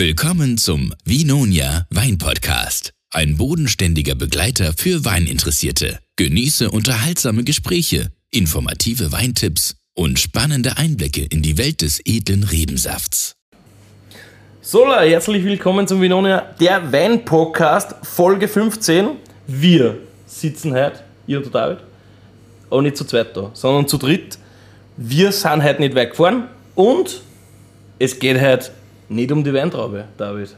Willkommen zum Vinonia Wein Podcast. Ein bodenständiger Begleiter für Weininteressierte. Genieße unterhaltsame Gespräche, informative Weintipps und spannende Einblicke in die Welt des edlen Rebensafts. So, herzlich willkommen zum Vinonia, der Wein-Podcast, Folge 15. Wir sitzen heute, ihr und der David, aber nicht zu zweit da, sondern zu dritt. Wir sind heute nicht weggefahren und es geht heute nicht um die Weintraube, David.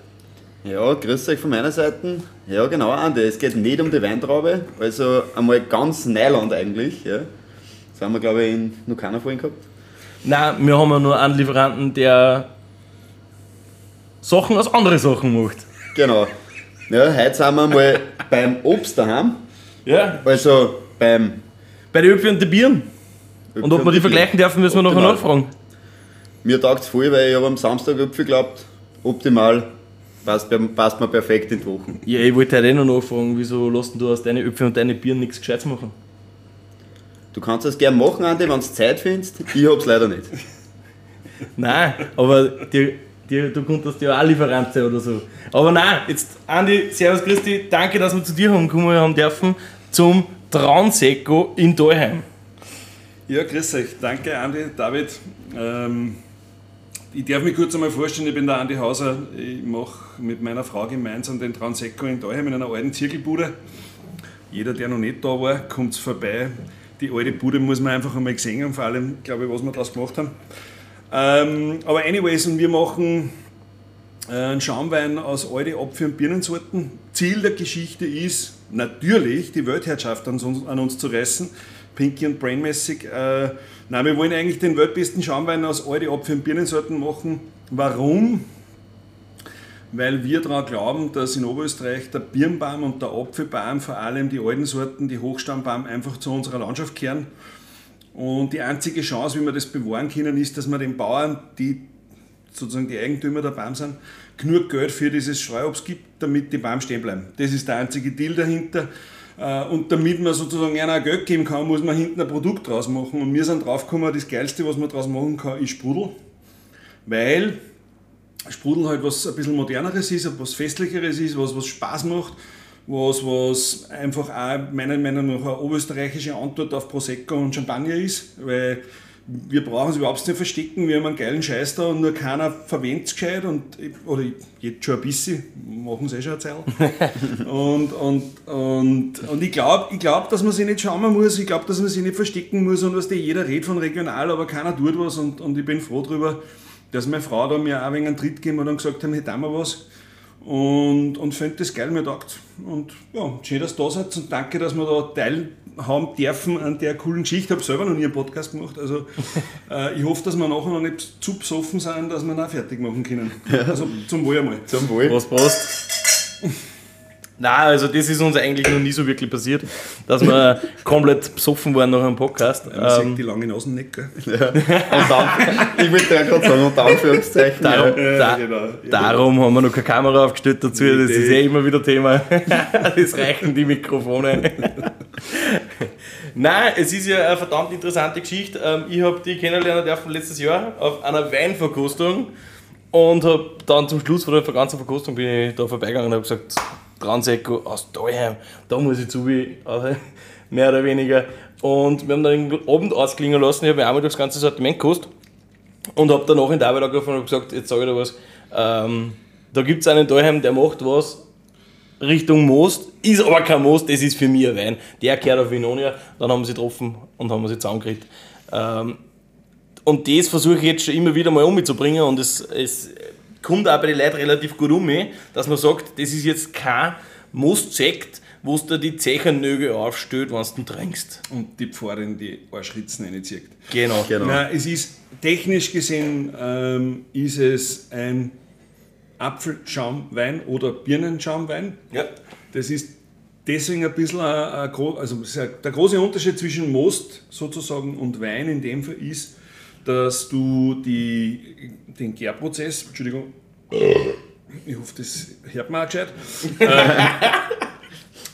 Ja, grüß euch von meiner Seite. Ja, genau, Andi. Es geht nicht um die Weintraube, also einmal ganz Neuland eigentlich. Ja. Das haben wir, glaube ich, in noch keiner vorhin gehabt. Nein, wir haben ja nur einen Lieferanten, der Sachen aus anderen Sachen macht. Genau. Ja, heute sind wir mal beim Obst daheim. Ja. Also beim. Bei den Öpfen und den Bieren. Und ob wir die vergleichen dürfen, müssen wir nachher nachfragen. Mir taugt es voll, weil ich habe am Samstag Äpfel geglaubt. Optimal. Passt, passt mir perfekt in die Woche. Ja, ich wollte heute eh noch nachfragen, wieso lässt du aus deinen Öpfen und deinen Bieren nichts Gescheites machen? Du kannst das gerne machen, Andi, wenn du Zeit findest. Ich hab's leider nicht. Nein, aber die, die, du konntest ja auch Lieferant sein oder so. Aber nein, jetzt Andi, Servus Christi, danke, dass wir zu dir haben kommen haben dürfen zum Traunseko in Daheim. Ja, grüß euch. Danke, Andi, David. Ähm, ich darf mich kurz einmal vorstellen, ich bin der Andi Hauser. Ich mache mit meiner Frau gemeinsam den Transecco in Daheim in einer alten Zirkelbude. Jeder, der noch nicht da war, kommt vorbei. Die alte Bude muss man einfach einmal gesehen haben, vor allem, glaube ich, was wir daraus gemacht haben. Ähm, aber anyways, und wir machen äh, einen Schaumwein aus alten Apfel- und Birnensorten. Ziel der Geschichte ist natürlich, die Weltherrschaft an uns, an uns zu reißen. Pinky und Brainmäßig. Äh, nein, wir wollen eigentlich den weltbesten Schaumwein aus alten Apfel- und Birnensorten machen. Warum? Weil wir daran glauben, dass in Oberösterreich der Birnbaum und der Apfelbaum, vor allem die alten Sorten, die Hochstammbaum, einfach zu unserer Landschaft kehren. Und die einzige Chance, wie wir das bewahren können, ist, dass wir den Bauern, die sozusagen die Eigentümer der Baum sind, genug Geld für dieses Streuobst gibt, damit die Baum stehen bleiben. Das ist der einzige Deal dahinter. Äh, Und damit man sozusagen einer Geld geben kann, muss man hinten ein Produkt draus machen. Und wir sind draufgekommen, das Geilste, was man draus machen kann, ist Sprudel. Weil Sprudel halt was ein bisschen moderneres ist, was festlicheres ist, was, was Spaß macht, was, was einfach auch meiner Meinung nach eine oberösterreichische Antwort auf Prosecco und Champagner ist, weil wir brauchen es überhaupt nicht verstecken, wir haben einen geilen Scheiß da und nur keiner verwendet es gescheit und, oder jetzt schon ein bisschen, machen sie eh schon eine Zeit. und, und, und, und ich glaube, ich glaub, dass man sich nicht schauen muss, ich glaube, dass man sich nicht verstecken muss und was der jeder redet von regional, aber keiner tut was und, und ich bin froh darüber, dass meine Frau da mir auch ein wenig einen Tritt gegeben hat und gesagt haben, hätte auch mal was. Und, und finde das geil, mir taugt. Und ja, schön, dass ihr da seid und danke, dass wir da teilhaben dürfen an der coolen Geschichte. Ich habe selber noch nie einen Podcast gemacht. Also äh, ich hoffe, dass wir nachher noch nicht zu besoffen sind, dass wir ihn auch fertig machen können. Also zum Wohl einmal. Zum Wohl. Prost, Prost. Nein, also das ist uns eigentlich noch nie so wirklich passiert, dass wir komplett besoffen waren nach einem Podcast. Man sieht Ähm, die lange Nasen nicht, gell? Und dann, ich wollte ja gerade sagen, unter Anführungszeichen. darum, Ja, da, genau. Ja. darum haben wir noch keine Kamera aufgestellt dazu, das ist ja immer wieder Thema. Das reichen die Mikrofone. Nein, es ist ja eine verdammt interessante Geschichte. Ähm, Ich habe die kennenlernen dürfen letztes Jahr auf einer Weinverkostung und habe dann zum Schluss von der ganzen Verkostung bin ich da vorbeigegangen und habe gesagt, Transecco aus Daheim, da muss ich zu, äh, mehr oder weniger. Und wir haben dann den Abend ausklingen lassen, ich habe mir einmal das ganze Sortiment gekostet und habe danach in der Arbeit angerufen und gesagt, jetzt sage ich dir was, ähm, da gibt es einen daheim, der macht was Richtung Most, ist aber kein Most, das ist für mich ein Wein. Der kehrt auf Vinonia, dann haben wir sie getroffen und haben sie zusammengekriegt. Ähm, und das versuche ich jetzt schon immer wieder mal umzubringen und es, es kommt auch bei den Leuten relativ gut um, dass man sagt, das ist jetzt kein Most-Sekt, wo du die Zechernögel aufstellt, wenn du ihn trinkst. Und die Pforre in die Arschritzen reinzieht. Genau. Genau. Nein, es ist technisch gesehen ähm, ist es ein Apfelschaumwein oder Birnenschaumwein. Ja. Das ist deswegen ein bisschen ein, ein, also ein- der große Unterschied zwischen Most sozusagen und Wein in dem Fall ist, dass du die, den Gärprozess, Entschuldigung, ich hoffe, das hört man auch gescheit,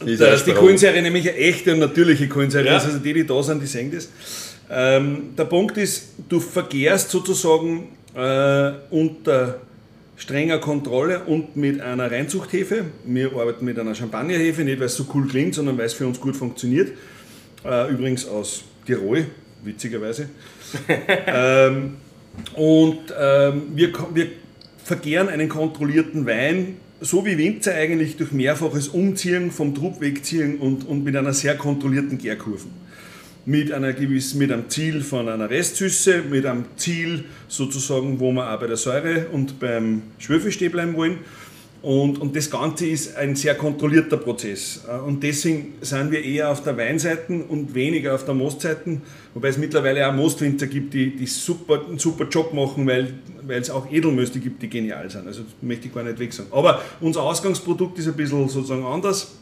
Ist dass die. Kohlensäure nämlich eine echte und natürliche Kohlensäure Ja. ist. Also die, die da sind, die sehen das. Ähm, der Punkt ist, du vergärst sozusagen äh, unter strenger Kontrolle und mit einer Reinzuchthefe. Wir arbeiten mit einer Champagnerhefe, nicht weil es so cool klingt, sondern weil es für uns gut funktioniert. Äh, übrigens aus Tirol, witzigerweise. ähm, und ähm, wir, wir verkehren einen kontrollierten Wein, so wie Winzer eigentlich durch mehrfaches Umziehen, vom Trupp wegziehen und, und mit einer sehr kontrollierten Gärkurve mit, einer gewissen, mit einem Ziel von einer Restsüße, mit einem Ziel sozusagen, wo wir auch bei der Säure und beim Schwefel stehen bleiben wollen. Und, und das Ganze ist ein sehr kontrollierter Prozess. Äh, und deswegen sind wir eher auf der Weinseite und weniger auf der Mostseite, wobei es mittlerweile auch Mostwinzer gibt, die, die super, einen super Job machen, weil, weil es auch Edelmöste gibt, die genial sind. Also möchte ich gar nicht weg sagen. Aber unser Ausgangsprodukt ist ein bisschen sozusagen anders.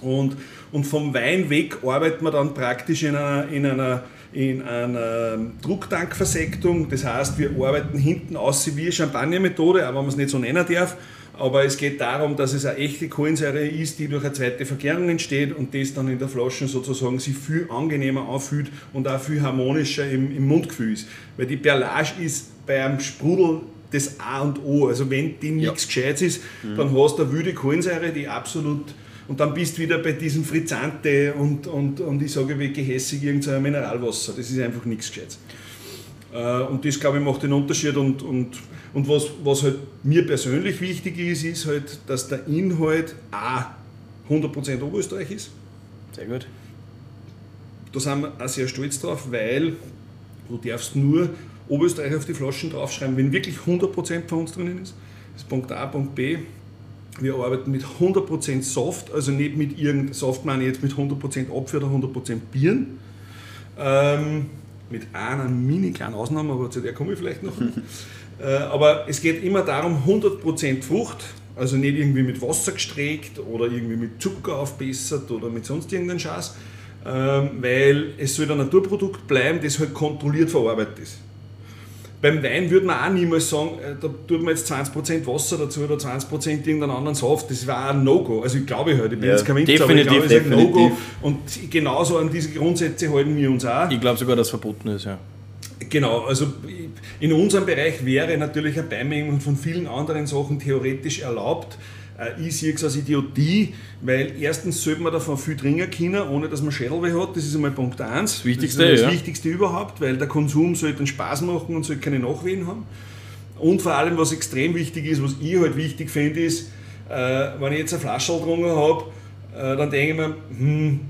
Und, und vom Wein weg arbeiten wir dann praktisch in einer, in einer, in einer Drucktankversektung. Das heißt, wir arbeiten hinten aus wie Champagnermethode, aber wenn man es nicht so nennen darf. Aber es geht darum, dass es eine echte Kohlensäure ist, die durch eine zweite Vergärung entsteht und das dann in der Flasche sozusagen sich viel angenehmer anfühlt und auch viel harmonischer im, im Mundgefühl ist. Weil die Perlage ist bei einem Sprudel das A und O. Also wenn die nichts ja. Gescheites ist, mhm. dann hast du eine wüde Kohlensäure, die absolut und dann bist du wieder bei diesem Frizzante und, und, und ich sage wie gehässig irgendein Mineralwasser. Das ist einfach nichts Gescheites. Äh, und das, glaube ich, macht den Unterschied. Und, und, und was, was halt mir persönlich wichtig ist, ist halt, dass der Inhalt A 100% Oberösterreich ist. Sehr gut. Da sind wir auch sehr stolz drauf, weil du darfst nur Oberösterreich auf die Flaschen draufschreiben, wenn wirklich 100% von uns drinnen ist. Das ist Punkt A. Punkt B. Wir arbeiten mit 100% Soft, also nicht mit irgendeinem Soft, meine ich jetzt mit 100% Apfel oder 100% Bieren. Ähm, mit einer mini kleinen Ausnahme, aber zu der komme ich vielleicht noch. äh, aber es geht immer darum, 100% Frucht, also nicht irgendwie mit Wasser gestreckt oder irgendwie mit Zucker aufbessert oder mit sonst irgendeinem Scheiß, ähm, weil es soll ein Naturprodukt bleiben, das halt kontrolliert verarbeitet ist. Beim Wein würde man auch niemals sagen, äh, da tut man jetzt 20% Wasser dazu oder 20% irgendeinen anderen Saft. Das war ein No-Go. Also ich glaube halt, ich bin ja, jetzt kein Winzer, definitiv, aber ich glaube, es ist ein No-Go. Und genauso an diese Grundsätze halten wir uns auch. Ich glaube sogar, dass es verboten ist, ja. Genau, also in unserem Bereich wäre natürlich eine Beimengung von vielen anderen Sachen theoretisch erlaubt. Äh, ich sehe es als Idiotie, weil erstens sollte man davon viel trinken können, ohne dass man Schädelweh hat. Das ist einmal Punkt 1. Das Wichtigste, das, ist das ja. Wichtigste überhaupt, weil der Konsum sollte einen Spaß machen und sollte keine Nachwehen haben. Und vor allem, was extrem wichtig ist, was ich halt wichtig finde, ist, äh, wenn ich jetzt eine Flasche getrunken habe, äh, dann denke ich mir, hm,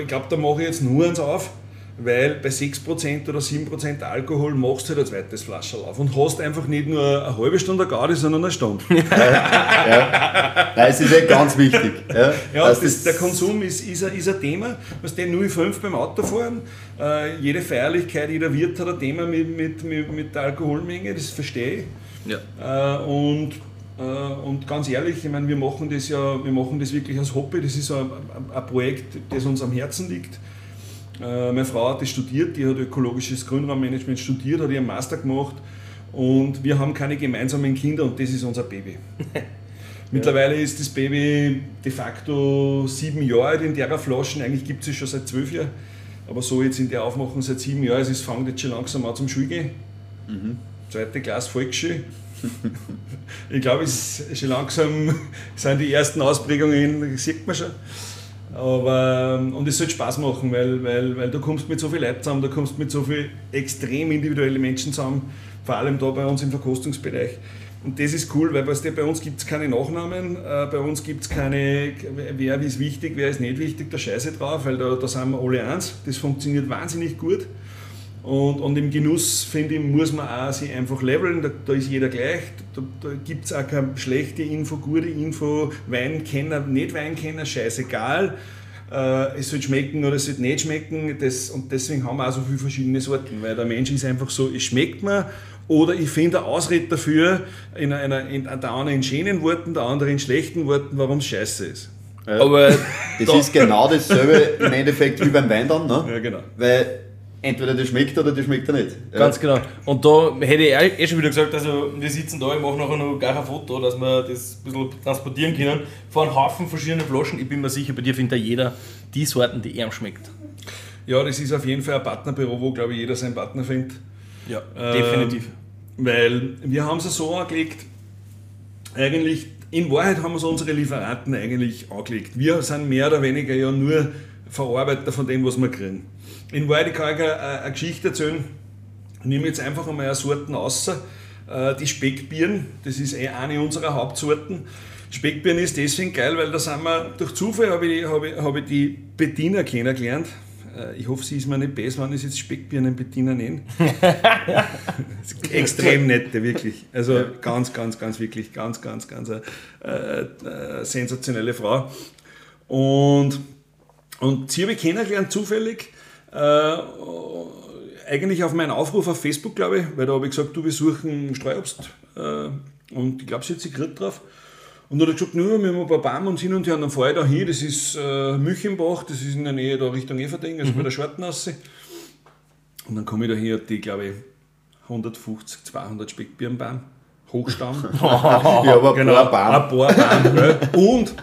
ich glaube, da mache ich jetzt nur eins auf weil bei 6% oder 7% Alkohol machst du halt ein zweites Flasche auf und hast einfach nicht nur eine halbe Stunde Gaudi, sondern eine Stunde. ja, ja. Nein, es ist ja ganz wichtig. Ja, ja das, das, der Konsum ist, ist, ein, ist ein Thema. Was den 0,5 beim Autofahren, äh, jede Feierlichkeit, jeder Wirt hat ein Thema mit, mit, mit, mit der Alkoholmenge, das verstehe ich. Ja. Äh, und äh, und ganz ehrlich, ich meine, wir machen das ja, wir machen das wirklich als Hobby. Das ist ein, ein Projekt, das uns am Herzen liegt. Äh, meine Frau hat das studiert, die hat ökologisches Grünraummanagement studiert, hat ihren Master gemacht und wir haben keine gemeinsamen Kinder und das ist unser Baby. Mittlerweile ist das Baby de facto sieben Jahre alt in der Flaschen, eigentlich gibt es es schon seit zwölf Jahren, aber so jetzt in der Aufmachung seit sieben Jahren, also es fängt jetzt schon langsam an zum Schulgehen. Mhm. Zweite Klasse Volksschule. ich glaube, es ist schon langsam sind die ersten Ausprägungen, das sieht man schon. Aber, ähm, und es sollte Spaß machen, weil, weil, weil du kommst mit so viel Leuten zusammen, du kommst mit so vielen extrem individuellen Menschen zusammen, vor allem da bei uns im Verkostungsbereich. Und das ist cool, weil bei uns gibt es keine Nachnamen, äh, bei uns gibt es keine, wer ist wichtig, wer ist nicht wichtig, da scheiße drauf, weil da, da sind wir alle eins. Das funktioniert wahnsinnig gut. Und, und im Genuss, finde ich, muss man auch sich einfach leveln, da, da ist jeder gleich, da, da gibt es auch keine schlechte Info, gute Info, Weinkenner, nicht Weinkenner, scheißegal. Äh, es soll schmecken oder es soll nicht schmecken das, und deswegen haben wir auch so viele verschiedene Sorten, weil der Mensch ist einfach so, es schmeckt mir oder ich finde eine Ausrede dafür, in einer, in, der eine in schönen Worten, der andere in schlechten Worten, warum es scheiße ist. Ja. Aber das da ist genau dasselbe im Endeffekt wie beim Wein dann, ne? Ja, genau. Weil entweder das schmeckt oder das schmeckt er nicht. Ja. Ganz genau. Und da hätte ich eh schon wieder gesagt, also wir sitzen da, ich mache nachher noch gar ein Foto, dass wir das ein bisschen transportieren können. Vor einem Haufen verschiedene Flaschen. Ich bin mir sicher, bei dir findet ja jeder die Sorten, die ihm schmeckt. Ja, das ist auf jeden Fall ein Partnerbüro, wo glaube ich jeder seinen Partner findet. Ja, ähm, definitiv. Weil wir haben es so angelegt, eigentlich, in Wahrheit haben wir so unsere Lieferanten eigentlich angelegt. Wir sind mehr oder weniger ja nur Verarbeiter von dem, was wir kriegen. In Wahrheit kann ich eine, eine Geschichte erzählen. Ich nehme jetzt einfach einmal eine Sorten außer äh, die Speckbieren, das ist eh eine unserer Hauptsorten. Speckbieren ist deswegen geil, weil da sind wir, durch Zufall habe ich, habe, ich, habe ich die Bettina kennengelernt. Äh, ich hoffe, sie ist mir nicht besser, wenn ich jetzt Speckbirnen Bettina nenne. Extrem nette, wirklich. Also ganz, ganz, ganz, wirklich, ganz, ganz, ganz eine, äh, äh, sensationelle Frau. Und, und sie habe ich kennengelernt zufällig. Äh, eigentlich auf meinen Aufruf auf Facebook, glaube ich, weil da habe ich gesagt, du, wir suchen Streuobst. Äh, und ich glaube, sie hat sich gerührt drauf. Und dann hat er gesagt, nur, wir haben ein paar Bäume und hin und her. Und dann fahre ich da hin, das ist äh, Müchenbach, das ist in der Nähe da Richtung Everding, also mhm. bei der Schwartenasse. Und dann komme ich da hin, die, glaube ich, 150, 200 Speckbirnbaum, Hochstamm. ja, aber genau, ein paar ein paar Bäume. und,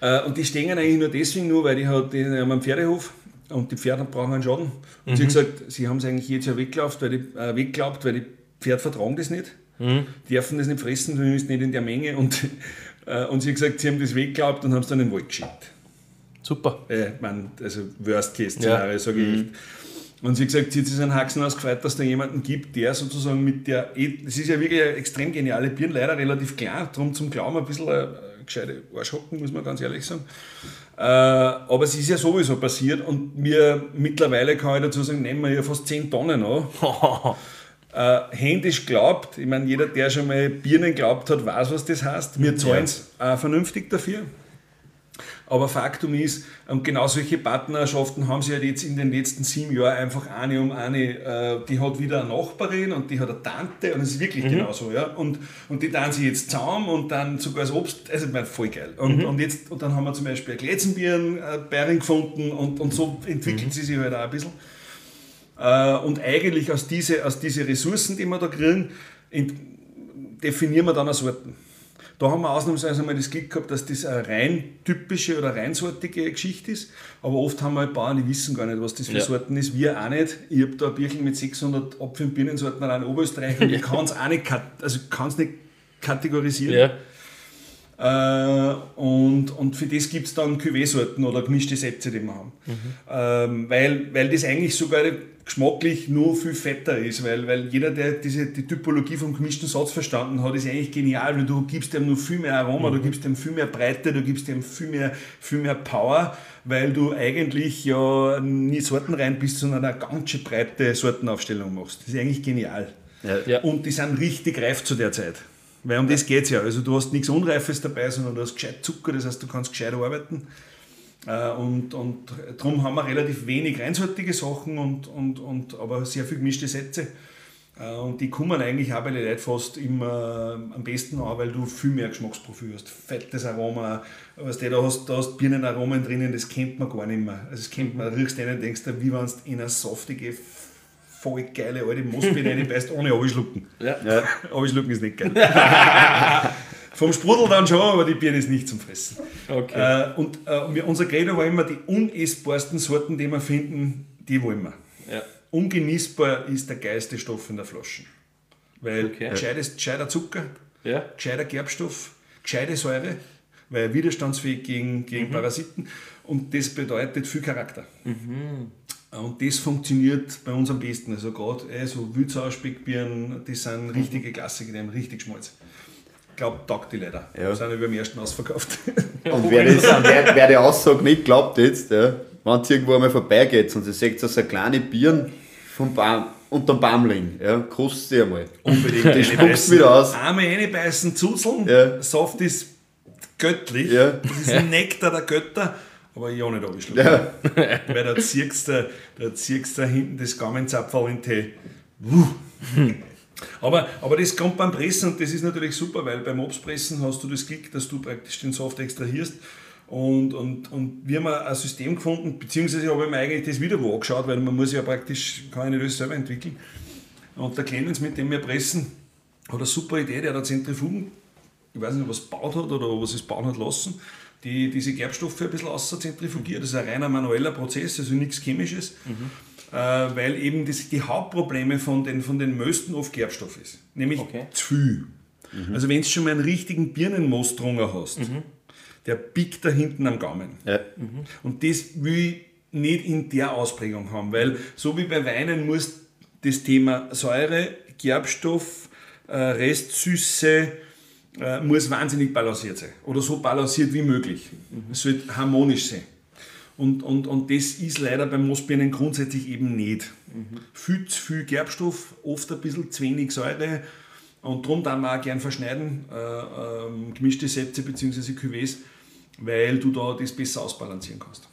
äh, und die stehen eigentlich nur deswegen nur, weil die, hat, die haben einen Pferdehof und die Pferde brauchen einen Schaden. Und mhm. sie hat gesagt, sie haben es eigentlich jetzt ja weggelaufen, weil die, äh, weggelaubt, weil die Pferde vertragen das nicht. Mhm. Die dürfen das nicht fressen, zumindest nicht in der Menge. Und, äh, und sie hat gesagt, sie haben das weggeglaubt und haben es dann in den Wald geschickt. Super. Äh, man, also Worst-Case-Szenario, ja. sage ich. Mhm. Und sie hat gesagt, sie hat sich einen Haxen ausgefreut, dass da jemanden gibt, der sozusagen mit der, es ist ja wirklich eine extrem geniale Birne, leider relativ klein, darum zum Glauben ein bisschen eine gescheite Arschhocken, muss man ganz ehrlich sagen. Äh, aber es ist ja sowieso passiert und mir mittlerweile kann ich dazu sagen, nehmen wir ja fast 10 Tonnen an. äh, händisch glaubt, ich meine, jeder, der schon mal Birnen glaubt hat, weiß, was das heißt. Wir zahlen es ja. vernünftig dafür. Aber Faktum ist, und genau solche Partnerschaften haben sie halt jetzt in den letzten sieben Jahren einfach eine um eine, äh, die hat wieder eine Nachbarin und die hat eine Tante und es ist wirklich mhm. genauso, ja. Und, und die tun sie jetzt zusammen und dann sogar als Obst, also ich meine, voll geil. Und, mhm. und, jetzt, und dann haben wir zum Beispiel ein Glätzenbieren-Bäring äh, gefunden und, und so entwickelt mhm. sie sich halt auch ein bisschen. Äh, und eigentlich aus diesen aus diese Ressourcen, die wir da kriegen, definieren wir dann eine Sorten. Da haben wir ausnahmsweise mal das Glück gehabt, dass das eine rein typische oder reinsortige Geschichte ist. Aber oft haben wir halt Bauern, die wissen gar nicht, was das für ja. Sorten ist. Wir auch nicht. Ich habe da ein Birchen mit 600 Apfel- und Birnensorten allein in Oberösterreich und ich kann es auch nicht, also nicht kategorisieren. Ja. Äh, und, und für das gibt es dann Cuvée-Sorten oder gemischte Sätze, die wir haben. Mhm. Ähm, weil, weil das eigentlich sogar geschmacklich nur viel fetter ist, weil, weil jeder, der diese, die Typologie vom gemischten Satz verstanden hat, ist eigentlich genial, weil du gibst dem nur viel mehr Aroma, mhm. du gibst dem viel mehr Breite, du gibst dem viel mehr, viel mehr Power, weil du eigentlich ja nie Sorten rein bist, sondern eine ganz breite Sortenaufstellung machst. Das ist eigentlich genial. Ja. Und die sind richtig reif zu der Zeit. Weil um das geht es ja. Also du hast nichts Unreifes dabei, sondern du hast gescheit Zucker, das heißt, du kannst gescheit arbeiten. Äh, und, und darum haben wir relativ wenig reinsortige Sachen, und, und, und, aber sehr viel gemischte Sätze. Äh, und die kommen eigentlich auch bei den Leuten fast immer am besten an, weil du viel mehr Geschmacksprofil hast. Fettes Aroma, was du, da hast, da hast Birnenaromen drinnen, das kennt man gar nicht mehr. Also das kennt man, riechst einen und denkst, wie wenn du in eine saftige, voll geile alte Moosbeere reinbeißt, ohne abschlucken. Ja. ja. Abschlucken ist nicht geil. Vom Sprudel dann schon, aber die Birne ist nicht zum Fressen. Okay. Äh, und äh, unser Credo war immer, die unessbarsten Sorten, die wir finden, die wollen wir. Ja. Ungenießbar ist der geilste Stoff in der Flasche. Weil okay. gescheites, gescheiter Zucker, ja. gescheiter Gerbstoff, gescheite Säure, weil widerstandsfähig gegen, gegen mhm. Parasiten und das bedeutet viel Charakter. Mhm. Und das funktioniert bei uns am besten. Also gerade äh, so Wildsauer Speckbirnen, die sind richtige Klassiker, die haben richtig Schmalz. Ich glaube, taugt die leider. Ja. Die sind über dem ersten ausverkauft. Und wer, das, wer, wer die Aussage nicht glaubt jetzt, ja, wenn es irgendwo einmal vorbeigeht und sie sieht so eine kleine Birne vom Baum, unterm Baumling, ja, kostet sie einmal. Unbedingt. Die spuckst wieder aus. Einmal reinbeißen, zuzeln, ja. Saft ist göttlich. Ja. Das ist ein Nektar der Götter aber ich auch nicht abgeschlagen. Ja. Weil da ziehst du, da ziehst hinten das Gaumenzapfel in die. Aber, aber das kommt beim Pressen und das ist natürlich super, weil beim Obstpressen hast du das Glück, dass du praktisch den Saft extrahierst. Und, und, und wir haben ein System gefunden, beziehungsweise habe ich mir eigentlich das wieder wo angeschaut, weil man muss ja praktisch, kann ich nicht alles selber entwickeln. Und der Clemens, mit dem wir pressen, hat eine super Idee, der hat Zentrifugen, ich weiß nicht, was gebaut hat oder was es bauen hat lassen die diese Gerbstoffe ein bisschen auszentrifugiert. Das ist ein reiner manueller Prozess, also nichts Chemisches, mhm. äh, weil eben das, die Hauptprobleme von den, von den Mösten oft Gerbstoff ist. Nämlich okay. zu viel. Also wenn du schon mal einen richtigen Birnenmost drunter hast, der biegt da hinten am Gaumen. Ja. Und das will ich nicht in der Ausprägung haben, weil so wie bei Weinen muss das Thema Säure, Gerbstoff, äh, Restsüße äh, muss wahnsinnig balanciert sein. Oder so balanciert wie möglich. Es sollte harmonisch sein. Und, und, und das ist leider beim Moosbirnen grundsätzlich eben nicht. Viel zu viel Gerbstoff, oft ein bisschen zu wenig Säure. Und darum dann wir auch gern verschneiden, äh, ähm, gemischte Sätze bzw. Cuvées, weil du da das besser ausbalancieren kannst.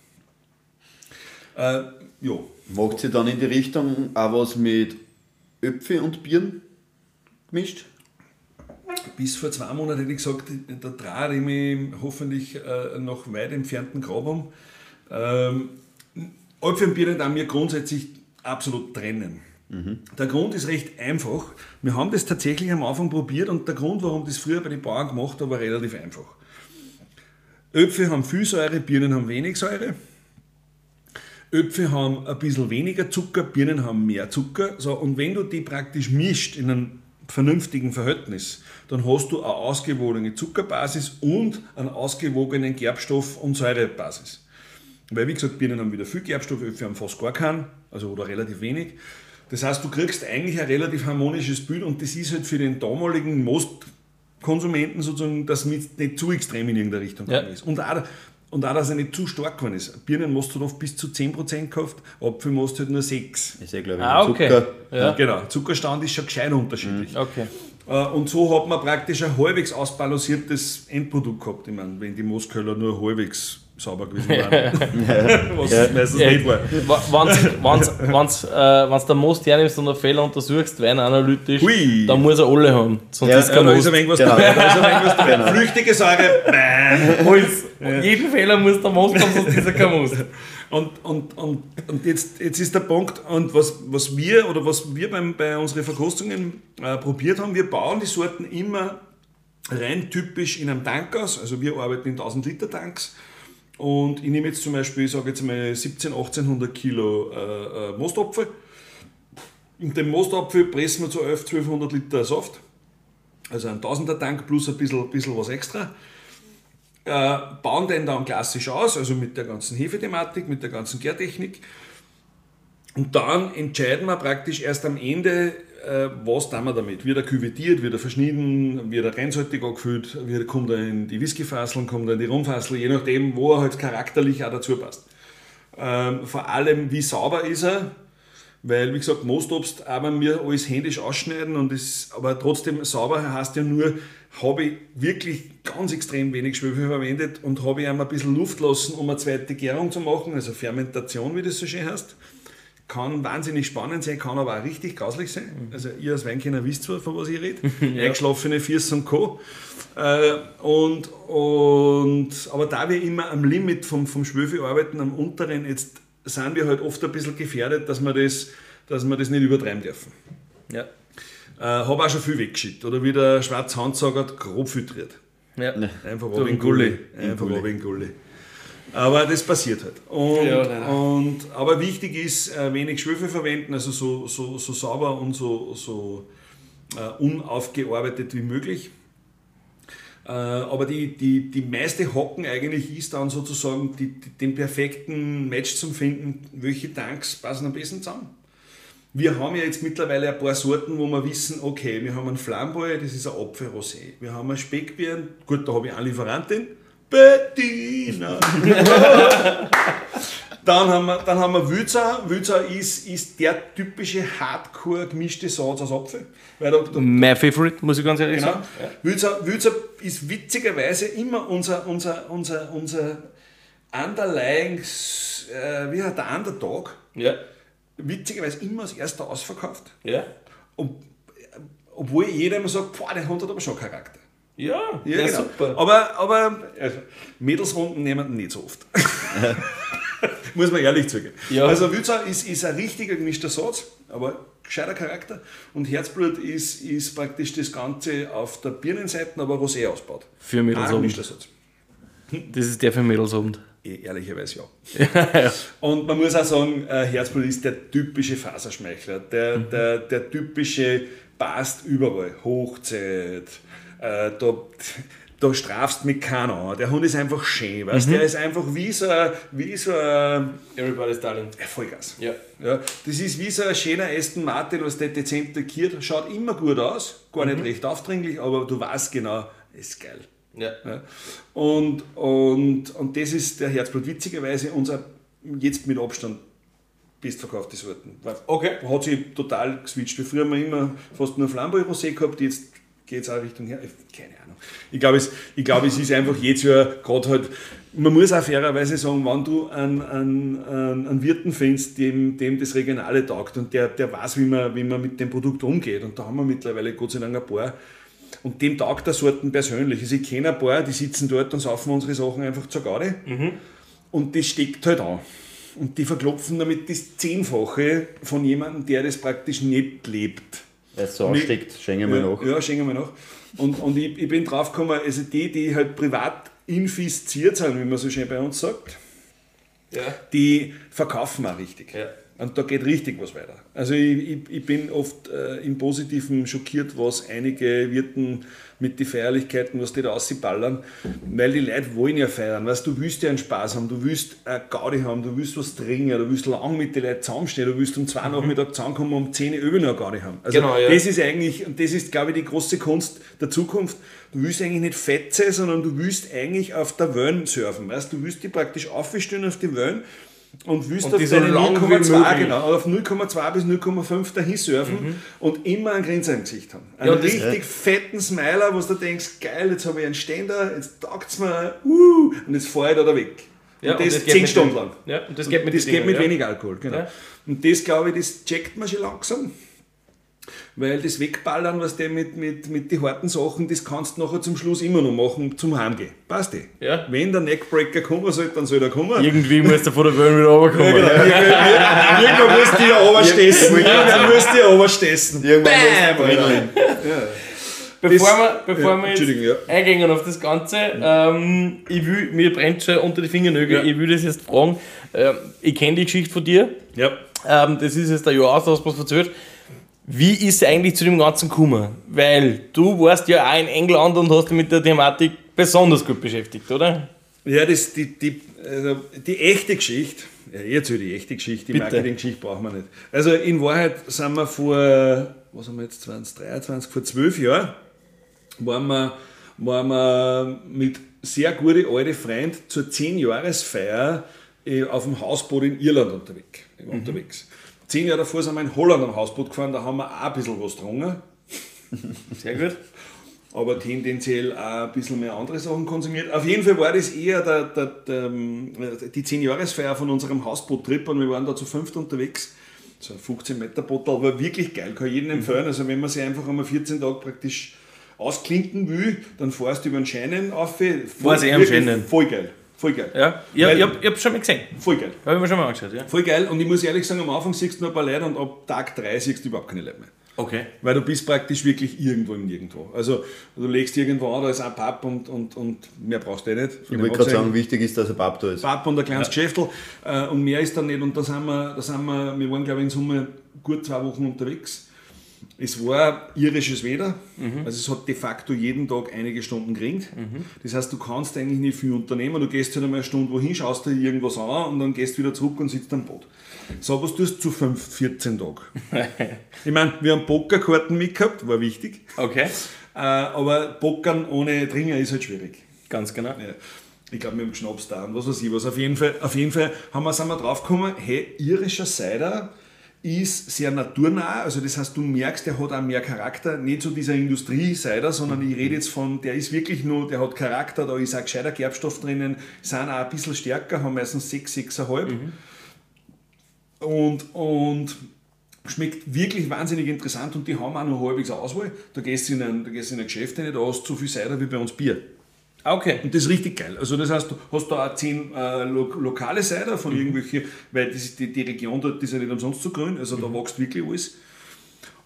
Äh, ja, Macht sie dann in die Richtung auch was mit Öpfe und Birnen gemischt? Bis vor zwei Monaten hätte ich gesagt, da drehe ich mich hoffentlich äh, noch weit entfernten Grab um. Ähm, Äpfel und Birnen haben wir grundsätzlich absolut trennen. Der Grund ist recht einfach. Wir haben das tatsächlich am Anfang probiert und der Grund, warum das früher bei den Bauern gemacht habe, war relativ einfach. Äpfel haben viel Säure, Birnen haben wenig Säure. Äpfel haben ein bisschen weniger Zucker, Birnen haben mehr Zucker. So, und wenn du die praktisch mischt in einem vernünftigen Verhältnis, dann hast du eine ausgewogene Zuckerbasis und einen ausgewogenen Gerbstoff- und Säurebasis. Weil, wie gesagt, Birnen haben wieder viel Gerbstoff, Äpfel haben fast gar keinen, also oder relativ wenig. Das heißt, du kriegst eigentlich ein relativ harmonisches Bild und das ist halt für den damaligen Mostkonsumenten sozusagen, dass mit nicht zu extrem in irgendeine Richtung Ja. ist. Und auch, und auch, dass er nicht zu stark geworden ist. Oft bis zu 10% gehabt, Apfelmost halt nur 6%. Ist ja, glaube ich, Ah, ein okay. Zucker. Ja. Genau, Zuckerstand ist schon gescheit unterschiedlich. Okay. Äh, Und so hat man praktisch ein halbwegs ausbalanciertes Endprodukt gehabt. Ich meine, wenn die Mosköller nur halbwegs sauber gewesen wären. Was meistens nicht war. Wenn du äh, den Most hernimmst und einen Fehler untersuchst, Wein analytisch, Hui. dann muss er alle haben. Sonst Ja, ist Ja, kein da ist Most. ein wenig was Genau. dabei. Da ist ein wenig was dabei. Flüchtige Säure, bäh. Alles. Jeden Fehler muss der Most haben, sonst ist er kein Most. Und, und, und, und jetzt, jetzt ist der Punkt, und was, was wir oder was wir beim, bei unseren Verkostungen äh, probiert haben, wir bauen die Sorten immer rein typisch in einem Tank aus. Also wir arbeiten in 1000 Liter Tanks. Und ich nehme jetzt zum Beispiel, ich sage jetzt mal 17, 1800 Kilo äh, äh, Mostapfel. In dem Mostapfel pressen wir zu 11, 1200 Liter Saft. Also ein 1000er Tank plus ein bisschen, bisschen was extra äh, bauen den dann klassisch aus, also mit der ganzen Hefethematik, mit der ganzen Gärtechnik. Und dann entscheiden wir praktisch erst am Ende, äh, was tun wir damit. Wird er küvettiert, wird er verschnitten, wird er reinsaltig angefüllt, wird, kommt er in die Whiskyfasseln, kommt er in die Rumfassel, je nachdem, wo er halt charakterlich auch dazu passt. Ähm, vor allem, wie sauber ist er, weil, wie gesagt, Mostobst aber wir alles händisch ausschneiden und das, aber trotzdem sauber heißt ja nur, habe ich wirklich ganz extrem wenig Schwefel verwendet und habe ich ihm ein bisschen Luft lassen, um eine zweite Gärung zu machen, also Fermentation, wie das so schön heißt. Kann wahnsinnig spannend sein, kann aber auch richtig grauslich sein. Also ihr als Weinkenner wisst zwar, von was ich rede. Eingeschlafene Füße und Co. Äh, und, und, aber da wir immer am Limit vom, vom Schwefel arbeiten, am unteren, jetzt sind wir halt oft ein bisschen gefährdet, dass wir das, dass wir das nicht übertreiben dürfen. Ja. Äh, habe auch schon viel weggeschickt. Oder wie der schwarze Hand sagt, grob filtriert. Ja. Einfach So ab in ein Gulli. In Einfach ab in Gulli. Aber das passiert halt. Und, Ja, und, aber wichtig ist, äh, wenig Schwefel verwenden, also so, so, so sauber und so, so äh, unaufgearbeitet wie möglich. Äh, aber die, die, die meiste Hocken eigentlich ist dann sozusagen die, die, den perfekten Match zum Finden, welche Tanks passen am besten zusammen. Wir haben ja jetzt mittlerweile ein paar Sorten, wo wir wissen, okay, wir haben einen Flamboy, das ist ein Apfelrosé. Wir haben einen Speckbirn, gut, da habe ich eine Lieferantin, Bettina. dann haben wir, dann haben wir Wülzer. Wülzer ist, ist der typische Hardcore gemischte Satz aus Apfel. Weil da, da, Mein Favorite, muss ich ganz ehrlich Genau. sagen. Wülzer, Wülzer ist witzigerweise immer unser, unser, unser, unser underlying, äh, wie heißt der Underdog, Ja. witzigerweise immer als erster ausverkauft. Ja. Ob, obwohl jeder immer sagt, boah, der Hund hat aber schon Charakter. Ja, Ja, ja genau. super. Aber, aber also, Mädelsrunden nehmen nicht so oft. Muss man ehrlich zugeben. Ja. Also Wülzer ist, ist ein richtiger gemischter Satz, aber gescheiter Charakter. Und Herzblut ist, ist praktisch das Ganze auf der Birnenseite, aber Rosé ausbaut. Für Mädelsabend. Satz. Das ist der für Mädelsabend. Eh, Ehrlicherweise ja. Und man muss auch sagen, äh, Herzblut ist der typische Faserschmeichler, der, der, der typische passt überall. Hochzeit, Äh, da, da strafst mit keiner an. Der Hund ist einfach schön, weißt? Der ist einfach wie so ein, wie so ein Everybody's Darling. Vollgas. Ja. Ja, das ist wie so ein schöner Aston Martin, was der dezent lackiert, schaut immer gut aus, gar nicht recht aufdringlich, aber du weißt genau, ist geil. Ja. Ja. Und, und, und das ist der Herzblut. Witzigerweise unser jetzt mit Abstand bestverkaufte Sorten. Okay. Hat sich total geswitcht. Früher haben wir immer fast nur Flamboy Rosé gehabt, jetzt geht es auch Richtung her. Keine Ahnung. Ich glaube, es, ich glaube, es ist einfach jedes Jahr gerade halt. Man muss auch fairerweise sagen, wenn du einen, einen, einen, Wirten findest, dem, dem das Regionale taugt und der, der weiß, wie man, wie man mit dem Produkt umgeht. Und da haben wir mittlerweile Gott sei Dank ein paar. Und dem taugt der Sorten persönlich. Also ich kenne ein paar, die sitzen dort und saufen unsere Sachen einfach zur Garde. Und das steckt halt an. Und die verklopfen damit das Zehnfache von jemandem, der das praktisch nicht lebt. Es so aussteckt, schenken wir ja, noch. Ja, schenken wir noch. Und, und ich, ich bin drauf gekommen, also die, die halt privat infiziert sind, wie man so schön bei uns sagt, Ja. die verkaufen auch richtig. Ja. Und da geht richtig was weiter. Also ich, ich, ich bin oft äh, im Positiven schockiert, was einige Wirten mit den Feierlichkeiten, was die da ausballern, weil die Leute wollen ja feiern. Weißt, du willst ja einen Spaß haben, du willst eine Gaudi haben, du willst was trinken, du willst lang mit den Leuten zusammenstehen, du willst um zwei Nachmittag zusammenkommen und um 10 Uhr noch eine Gaudi haben. Also Genau, ja. das ist eigentlich, und das ist glaube ich die große Kunst der Zukunft, du willst eigentlich nicht fett sein, sondern du willst eigentlich auf der Wellen surfen. Weißt? Du willst die praktisch aufstellen auf die Wellen und willst Und auf deine lang wie 0,2 möglich. genau, auf 0,2 bis 0,5 dahin surfen und immer einen Grinser im Gesicht haben. Einen Ja, richtig fetten Smiler, wo du denkst, geil, jetzt habe ich einen Ständer, jetzt taugt es mir, uh, und jetzt fahre ich da, da weg. Ja, und und das, das geht 10 mit Stunden lang. Ja, und das geht mit das den geht mit ja. wenig Alkohol, genau. Ja. Und das glaube ich, das checkt man schon langsam. Weil das Wegballern, was der mit, mit, mit den harten Sachen, das kannst du nachher zum Schluss immer noch machen, zum Heimgehen. Passt eh. Ja. Wenn der Neckbreaker kommen soll, dann soll er kommen. Irgendwie muss der von der Wellen wieder runterkommen. Irgendwann musst du ja runterstessen. Irgendwann musst du ja runterstessen. Irgendwann der. Bevor Das- wir, bevor ja, wir jetzt Entschuldigung, ja. eingehen auf das Ganze, ähm, ich will, mir brennt schon unter die Fingernägel, Ja. ich will das jetzt fragen. Ähm, ich kenne die Geschichte von dir, Ja. ähm, das ist jetzt ein Jahr aus, hast du was erzählt. Wie ist es eigentlich zu dem Ganzen gekommen? Weil du warst ja auch in England und hast dich mit der Thematik besonders gut beschäftigt, oder? Ja, das, die, die, also die echte Geschichte, ja, jetzt die echte Geschichte, die. Marketing-Geschichte brauchen wir nicht. Also in Wahrheit sind wir vor, was haben wir jetzt, 2023, vor zwölf Jahren, waren wir, waren wir mit sehr guten alten Freunden zur 10-Jahresfeier äh, auf dem Hausboot in Irland unterwegs. unterwegs. Zehn Jahre davor sind wir in Holland am Hausboot gefahren, da haben wir auch ein bisschen was getrunken. Sehr gut. aber tendenziell auch ein bisschen mehr andere Sachen konsumiert. Auf jeden Fall war das eher der, der, der, ähm, die 10-Jahresfeier von unserem Hausboot-Trip und wir waren da zu fünft unterwegs. So ein 15 Meter Boot, aber wirklich geil, kann ich jedem empfehlen. Also wenn man sich einfach einmal 14 Tage praktisch ausklinken will, dann fährst du über den Scheinen auf. Voll, War's eh am Scheinen? Voll geil. Voll geil. Ja, ich, Weil- ich, hab- ich hab's schon mal gesehen. Voll geil. Habe ich mir schon mal angeschaut, ja. Voll geil. Und ich muss ehrlich sagen, am Anfang siehst du noch ein paar Leute und ab Tag 3 siehst du überhaupt keine Leute mehr. Okay. Weil du bist praktisch wirklich irgendwo im Nirgendwo. Also du legst irgendwo an, da ist ein Pub und, und, und mehr brauchst du eh nicht. Ich wollte gerade sagen, wichtig ist, dass ein Pub da ist. Pub und ein kleines Geschäftel äh, und mehr ist dann nicht. Und da sind wir, da sind wir, wir waren glaube ich in Summe gut zwei Wochen unterwegs. Es war irisches Wetter, also es hat de facto jeden Tag einige Stunden geregnet. Das heißt, du kannst eigentlich nicht viel unternehmen. Du gehst halt einmal eine Stunde wohin, schaust dir irgendwas an und dann gehst wieder zurück und sitzt am Boot. So was tust du zu 5, 14 Tagen. ich meine, wir haben Pokerkarten mitgehabt, war wichtig. Okay. Äh, aber Pokern ohne Trinken ist halt schwierig. Ganz genau. Ja. Ich glaube, wir haben Schnaps da und was weiß ich was. Auf jeden Fall, auf jeden Fall haben wir, sind wir drauf gekommen, hey, irischer Cider ist sehr naturnah, also das heißt, du merkst, der hat auch mehr Charakter, nicht so dieser Industrie-Cider, sondern ich rede jetzt von, der ist wirklich nur, der hat Charakter, da ist auch gescheiter Gerbstoff drinnen, sind auch ein bisschen stärker, haben meistens 6, 6,5 und, und schmeckt wirklich wahnsinnig interessant und die haben auch noch halbwegs Auswahl. Da gehst du in ein, da gehst du in ein Geschäft rein, da hast du so viel Cider wie bei uns Bier. Okay. Und das ist richtig geil. Also das heißt, du hast da auch zehn äh, lo lokale Cider Mhm. von irgendwelchen, weil das die, die Region dort ist ja nicht umsonst so grün, also Mhm. da wächst wirklich alles.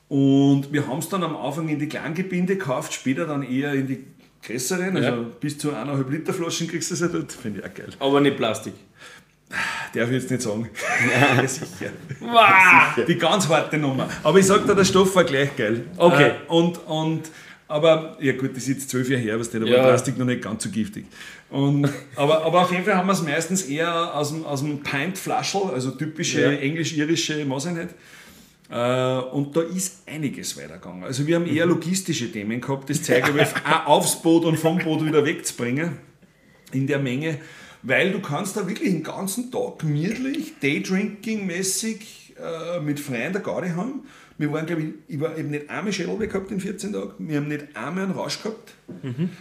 Und wir haben es dann am Anfang in die Kleingebinde gekauft, später dann eher in die größeren, also Ja. bis zu eineinhalb Liter Flaschen kriegst du es ja dort, finde ich auch geil. Aber nicht Plastik. Darf ich jetzt nicht sagen. Ja, sicher. Wow. Die ganz harte Nummer. Aber ich sag dir, der Stoff war gleich geil. Okay. Äh, und, und Aber ja gut, das ist jetzt zwölf Jahre her, was der, da Ja. war Plastik noch nicht ganz so giftig. Und, aber, aber auf jeden Fall haben wir es meistens eher aus dem, aus dem Pint-Flaschel, also typische Ja. englisch-irische, nicht. Äh, Und da ist einiges weitergegangen. Also wir haben eher Mhm. logistische Themen gehabt, das zeige ich auch aufs Boot und vom Boot wieder wegzubringen in der Menge, weil du kannst da wirklich den ganzen Tag gemütlich, Daydrinking-mäßig äh, mit Freien der Garde haben. Wir waren, glaube ich, ich war eben nicht einmal Schädelweh gehabt in 14 Tagen, wir haben nicht einmal einen Rausch gehabt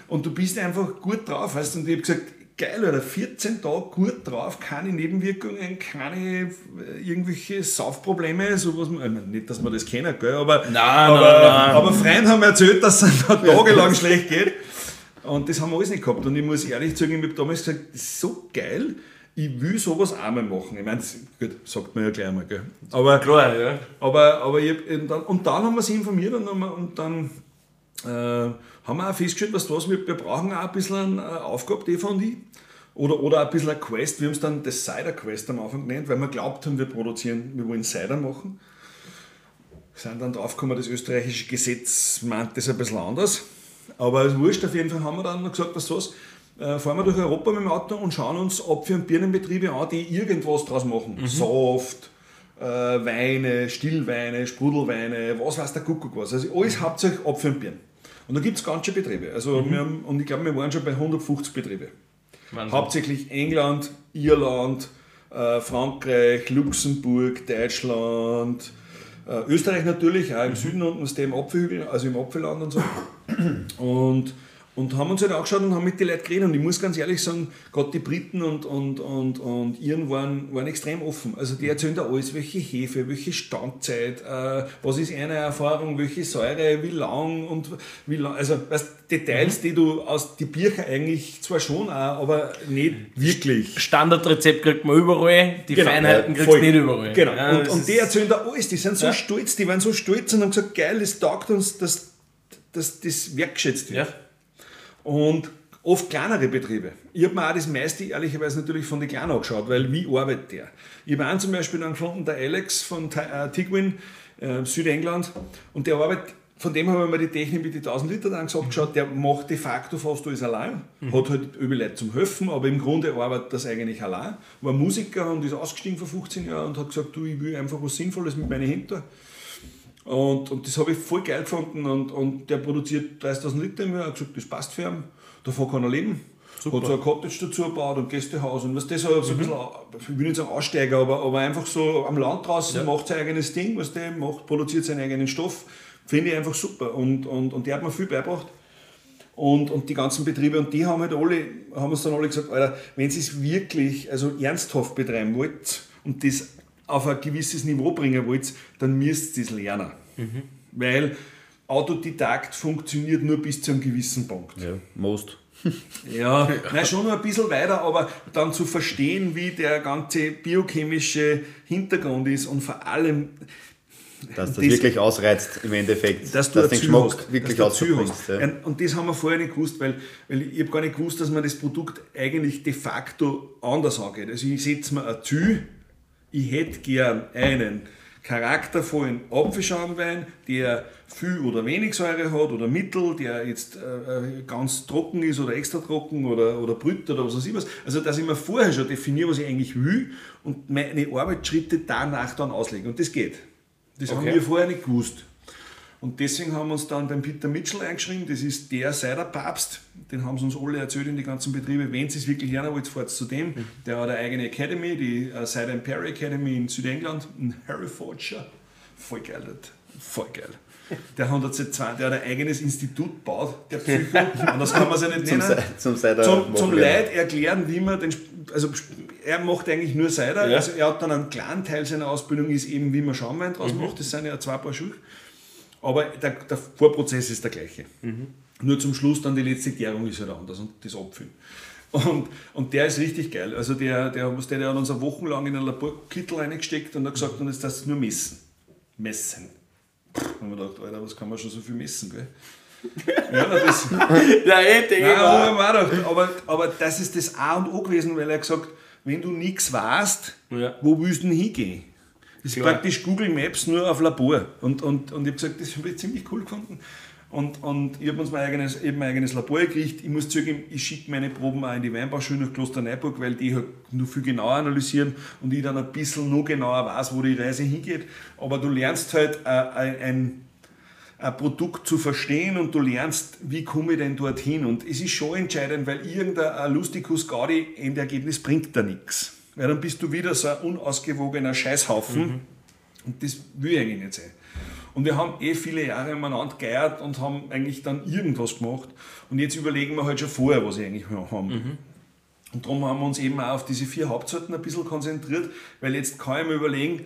und du bist einfach gut drauf. Weißt? Und ich habe gesagt, geil, Alter, 14 Tage gut drauf, keine Nebenwirkungen, keine äh, irgendwelche Saufprobleme, so was man, ich meine, nicht, dass man das kennen, gell, aber, Nein, aber, nein, nein. aber Freunde haben mir erzählt, dass es tagelang schlecht geht. Und das haben wir alles nicht gehabt. Und ich muss ehrlich sagen, ich habe damals gesagt, das ist so geil, ich will sowas auch mal machen. Ich meine, das, gut, sagt man ja gleich einmal, gell. Aber, Klar, ja. aber, aber ich, dann, und dann haben wir sie informiert und, haben wir- und dann äh, haben wir auch festgestellt, was was wir, wir brauchen auch ein bisschen eine Aufgabe, die von die. Oder, oder ein bisschen eine Quest. Wir haben es dann das Cider Quest am Anfang genannt, weil wir glaubt haben, wir produzieren, wir wollen Cider machen. Sind dann draufgekommen, das österreichische Gesetz meint das ein bisschen anders. Aber es ist wurscht, auf jeden Fall haben wir dann noch gesagt, was was, äh, fahren wir durch Europa mit dem Auto und schauen uns Apfel- und Birnenbetriebe an, die irgendwas draus machen. Saft, äh, Weine, Stillweine, Sprudelweine, was weiß der Kuckuck was. Also alles hauptsächlich Apfel und Birnen. Und da gibt es ganz schön Betriebe. Also wir haben, und ich glaube, wir waren schon bei 150 Betriebe. Wahnsinn. Hauptsächlich England, Irland, äh, Frankreich, Luxemburg, Deutschland, äh, Österreich natürlich, auch im Süden unten, was der im Apfelhügel, also im Apfelland und so. Und, und haben uns halt angeschaut und haben mit den Leuten geredet. Und ich muss ganz ehrlich sagen, gerade die Briten und, und, und, und Iren waren, waren extrem offen. Also die erzählen da alles, welche Hefe, welche Standzeit, äh, was ist eine Erfahrung, welche Säure, wie lang und wie lang. Also weißt, Details, die du aus die Bücher eigentlich zwar schon auch, aber nicht wirklich. Standardrezept kriegt man überall, die Genau, Feinheiten kriegst du nicht überall. Genau. Ja, und und die erzählen da alles, die sind so Ja. stolz, die waren so stolz und haben gesagt, geil, es taugt uns, dass, dass das wertgeschätzt wird. Ja. Und oft kleinere Betriebe. Ich habe mir auch das meiste ehrlicherweise natürlich von den Kleinen angeschaut, weil wie arbeitet der? Ich habe einen zum Beispiel dann gefunden, der Alex von äh, Tigwin, äh, Südengland, und der arbeitet, von dem habe ich mir die Technik mit den 1000 Liter Tanks angeschaut, der macht de facto fast alles allein, hat halt übel Leute zum Helfen, aber im Grunde arbeitet das eigentlich allein. War Musiker und ist ausgestiegen vor 15 Jahren und hat gesagt, du, ich will einfach was Sinnvolles mit meinen Händen. Und, und das habe ich voll geil gefunden. Und, und der produziert 30.000 Liter im Jahr. Hat gesagt, das passt für ihn. Davon kann er leben. Hat so ein Cottage dazu gebaut und Gästehaus. Und was das so, so ein bisschen, ich will nicht sagen Aussteiger, aber, aber einfach so am Land draußen macht sein eigenes Ding, was der macht, produziert seinen eigenen Stoff. Finde ich einfach super. Und, und, und der hat mir viel beigebracht. Und, und die ganzen Betriebe, und die haben halt alle, haben uns dann alle gesagt, Alter, wenn sie es wirklich, also ernsthaft betreiben wollt und das auf ein gewisses Niveau bringen wollt, dann müsst ihr es lernen. Weil Autodidakt funktioniert nur bis zu einem gewissen Punkt. Ja, most. Ja, nein, schon noch ein bisschen weiter, aber dann zu verstehen, wie der ganze biochemische Hintergrund ist und vor allem, Dass das, Das- wirklich ausreizt im Endeffekt. dass du den ein Ziel Geschmack hast, wirklich dass hast. Ja. Und- das haben wir vorher nicht gewusst, weil, weil ich habe gar nicht gewusst, dass man das Produkt eigentlich de facto anders angeht. Also ich setze mir ein Ziel, ich hätte gern einen charaktervollen Apfelschaumwein, der viel oder wenig Säure hat oder mittel, der jetzt äh, ganz trocken ist oder extra trocken oder, oder brüt oder was weiß ich was. Also dass ich mir vorher schon definiere, was ich eigentlich will und meine Arbeitsschritte danach dann auslege. Und das geht. Das haben Okay. wir vorher nicht gewusst. Und deswegen haben wir uns dann beim Peter Mitchell eingeschrieben, das ist der Cider-Papst, den haben sie uns alle erzählt in die ganzen Betriebe. Wenn sie es wirklich lernen wollt, fahrt zu dem. Der hat eine eigene Academy, die äh, Cider and Perry Academy in Südengland, in Herefordshire. Voll geil, das. voll geil. Der hat, jetzt seit zwei, der hat ein eigenes Institut gebaut, der Psycho, anders kann man es ja nicht Zum, nennen Se- zum Cider zum, zum lernen. Leid erklären, wie man den, also er macht eigentlich nur Cider, Ja. also er hat dann einen kleinen Teil seiner Ausbildung ist eben, wie man Schaumwein draus Mhm. macht, das sind ja zwei Paar Schuhe, aber der, der Vorprozess ist der gleiche. Mhm. Nur zum Schluss dann die letzte Gärung ist halt anders und das Abfüllen. Und, und der ist richtig geil. Also der, der, der, der hat uns eine Woche lang in einen Laborkittel reingesteckt und hat gesagt, und jetzt darfst du nur messen. Messen. Da haben wir gedacht, Alter, was kann man schon so viel messen, gell? Ja, das, Ja, eh, denke ich aber, aber das ist das A und O gewesen, weil er gesagt wenn du nichts weißt, Ja. wo willst du denn hingehen? Das ist Klar. praktisch Google Maps nur auf Labor. Und, und, und ich habe gesagt, das habe ich ziemlich cool gefunden. Und, und ich habe uns mein eigenes, eben mein eigenes Labor gekriegt. Ich muss zugeben, ich schicke meine Proben auch in die Weinbauschule nach Klosterneuburg, weil die halt nur viel genauer analysieren und ich dann ein bisschen noch genauer weiß, wo die Reise hingeht. Aber du lernst halt äh, ein, ein Produkt zu verstehen und du lernst, wie komme ich denn dorthin. Und es ist schon entscheidend, weil irgendein Lustikus Gaudi Endergebnis bringt da nichts. Weil dann bist du wieder so ein unausgewogener Scheißhaufen mhm. und das will ich eigentlich nicht sein. Und wir haben eh viele Jahre umeinander geeiert und haben eigentlich dann irgendwas gemacht. Und jetzt überlegen wir halt schon vorher, was wir eigentlich haben. Mhm. Und darum haben wir uns eben auch auf diese vier Hauptsorten ein bisschen konzentriert, weil jetzt kann ich mir überlegen,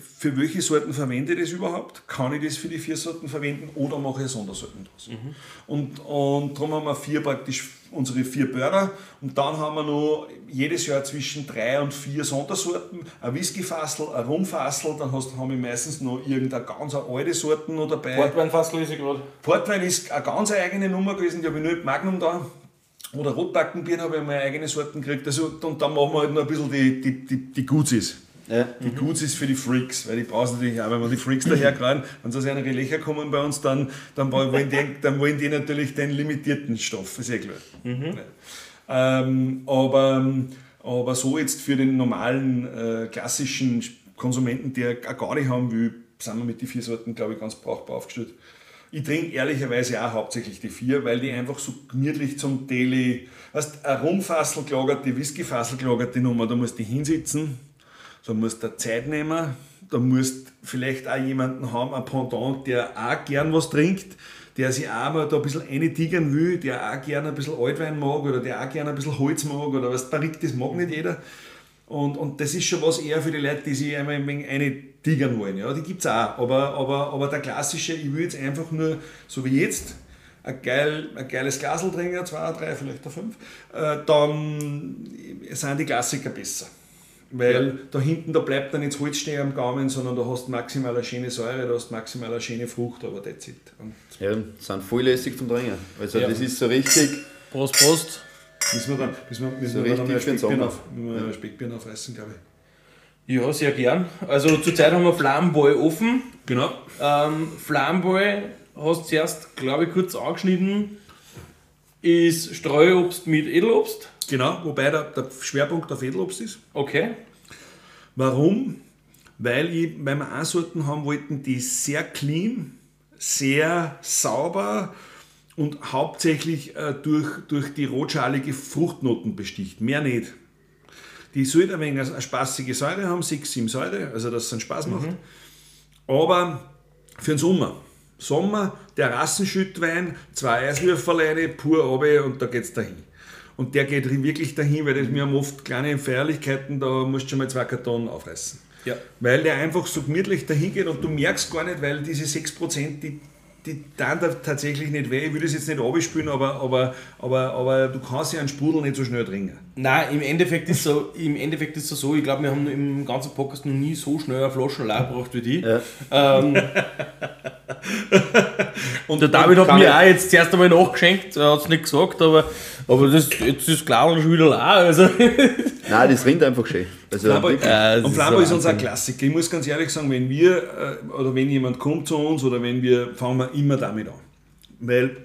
für welche Sorten verwende ich das überhaupt? Kann ich das für die vier Sorten verwenden oder mache ich Sondersorten draus? Mhm. Und, und darum haben wir vier praktisch unsere vier Börder und dann haben wir noch jedes Jahr zwischen drei und vier Sondersorten, ein Whiskyfassel, ein Rumfassel, dann hast, haben wir meistens noch irgendeine ganz alte Sorten noch dabei. Portweinfassel ist ich gerade. Portwein ist eine ganz eigene Nummer gewesen, die habe ich nur mit Magnum da. Oder Rotbackenbier habe ich meine eigene Sorten gekriegt. Also, und dann machen wir halt noch ein bisschen die, die, die, die Gutsis. Ja. Die mhm. Guts ist für die Freaks, weil die brauchen natürlich auch, wenn wir die Freaks daherkriegen, wenn so eine Löcher kommen bei uns, dann, dann, wollen die, dann wollen die natürlich den limitierten Stoff, ist eh klar. Mhm. Ja. Ähm, aber, aber so jetzt für den normalen, äh, klassischen Konsumenten, der gar nicht haben will, sind wir mit den vier Sorten, glaube ich, ganz brauchbar aufgestellt. Ich trinke ehrlicherweise auch hauptsächlich die vier, weil die einfach so gemütlich zum Daily, weißt, ein Rumfassel gelagert, die Whiskyfassel gelagert, die Nummer, da musst du hinsitzen, da musst du Zeit nehmen, da musst vielleicht auch jemanden haben, ein Pendant, der auch gern was trinkt, der sich auch mal da ein bisschen eintigern will, der auch gerne ein bisschen Altwein mag oder der auch gerne ein bisschen Holz mag oder was Barrique, das mag nicht jeder. Und, und das ist schon was eher für die Leute, die sich einmal ein wenig eintigern wollen. Ja, die gibt es auch. Aber, aber, aber der klassische, ich will jetzt einfach nur, so wie jetzt, ein, geil, ein geiles Glasel trinken, zwei, drei, vielleicht fünf, äh, dann sind die Klassiker besser. Weil ja. da hinten, da bleibt dann nicht Holz stehen am Gaumen, sondern da hast du maximal eine schöne Säure, da hast du maximal eine schöne Frucht, aber that's it. Und ja, sind voll lässig zum Trinken. Also ja. das ist so richtig... Prost, Prost. Müssen wir dann, müssen wir, müssen so wir dann ein Speckbier, auf, ja. Aufreißen, glaube ich. Ja, sehr gern. Also zurzeit haben wir Flammenball offen. Genau. Ähm, Flammenball hast du zuerst, glaube ich, kurz angeschnitten, ist Streuobst mit Edelobst. Genau, wobei der, der Schwerpunkt auf Edelobst ist. Okay. Warum? Weil, ich, weil wir auch Sorten haben wollten, die sehr clean, sehr sauber und hauptsächlich äh, durch, durch die rotschalige Fruchtnoten besticht. Mehr nicht. Die sollte ein wenig eine spaßige Säure haben, 6, 7 Säure, also dass es einen Spaß macht. Mhm. Aber für den Sommer. Sommer, der Rassenschüttwein, zwei Eiswürfel pur runter und da geht es dahin. Und der geht wirklich dahin, weil das wir haben oft kleine Feierlichkeiten, da musst du schon mal zwei Kartonen aufreißen. Ja. Weil der einfach so gemütlich dahin geht und du merkst gar nicht, weil diese 6%, die, die tun da tatsächlich nicht weh. Ich will das jetzt nicht abspielen, aber, aber, aber, aber du kannst ja einen Sprudel nicht so schnell trinken. Nein, im Endeffekt ist so, im Endeffekt ist es so, ich glaube, wir haben im ganzen Podcast noch nie so schnell eine Flasche leer gebracht wie die. Ja. Ähm, und der David hat mir auch jetzt zuerst einmal nachgeschenkt, er hat es nicht gesagt, aber aber das, jetzt ist klar schon wieder leer. Also. Nein, das rinnt einfach schön. Also Flambo, äh, und Flambo ist, ist unser Klassiker. Ich muss ganz ehrlich sagen, wenn wir äh, oder wenn jemand kommt zu uns oder wenn wir, fangen wir immer damit an. Weil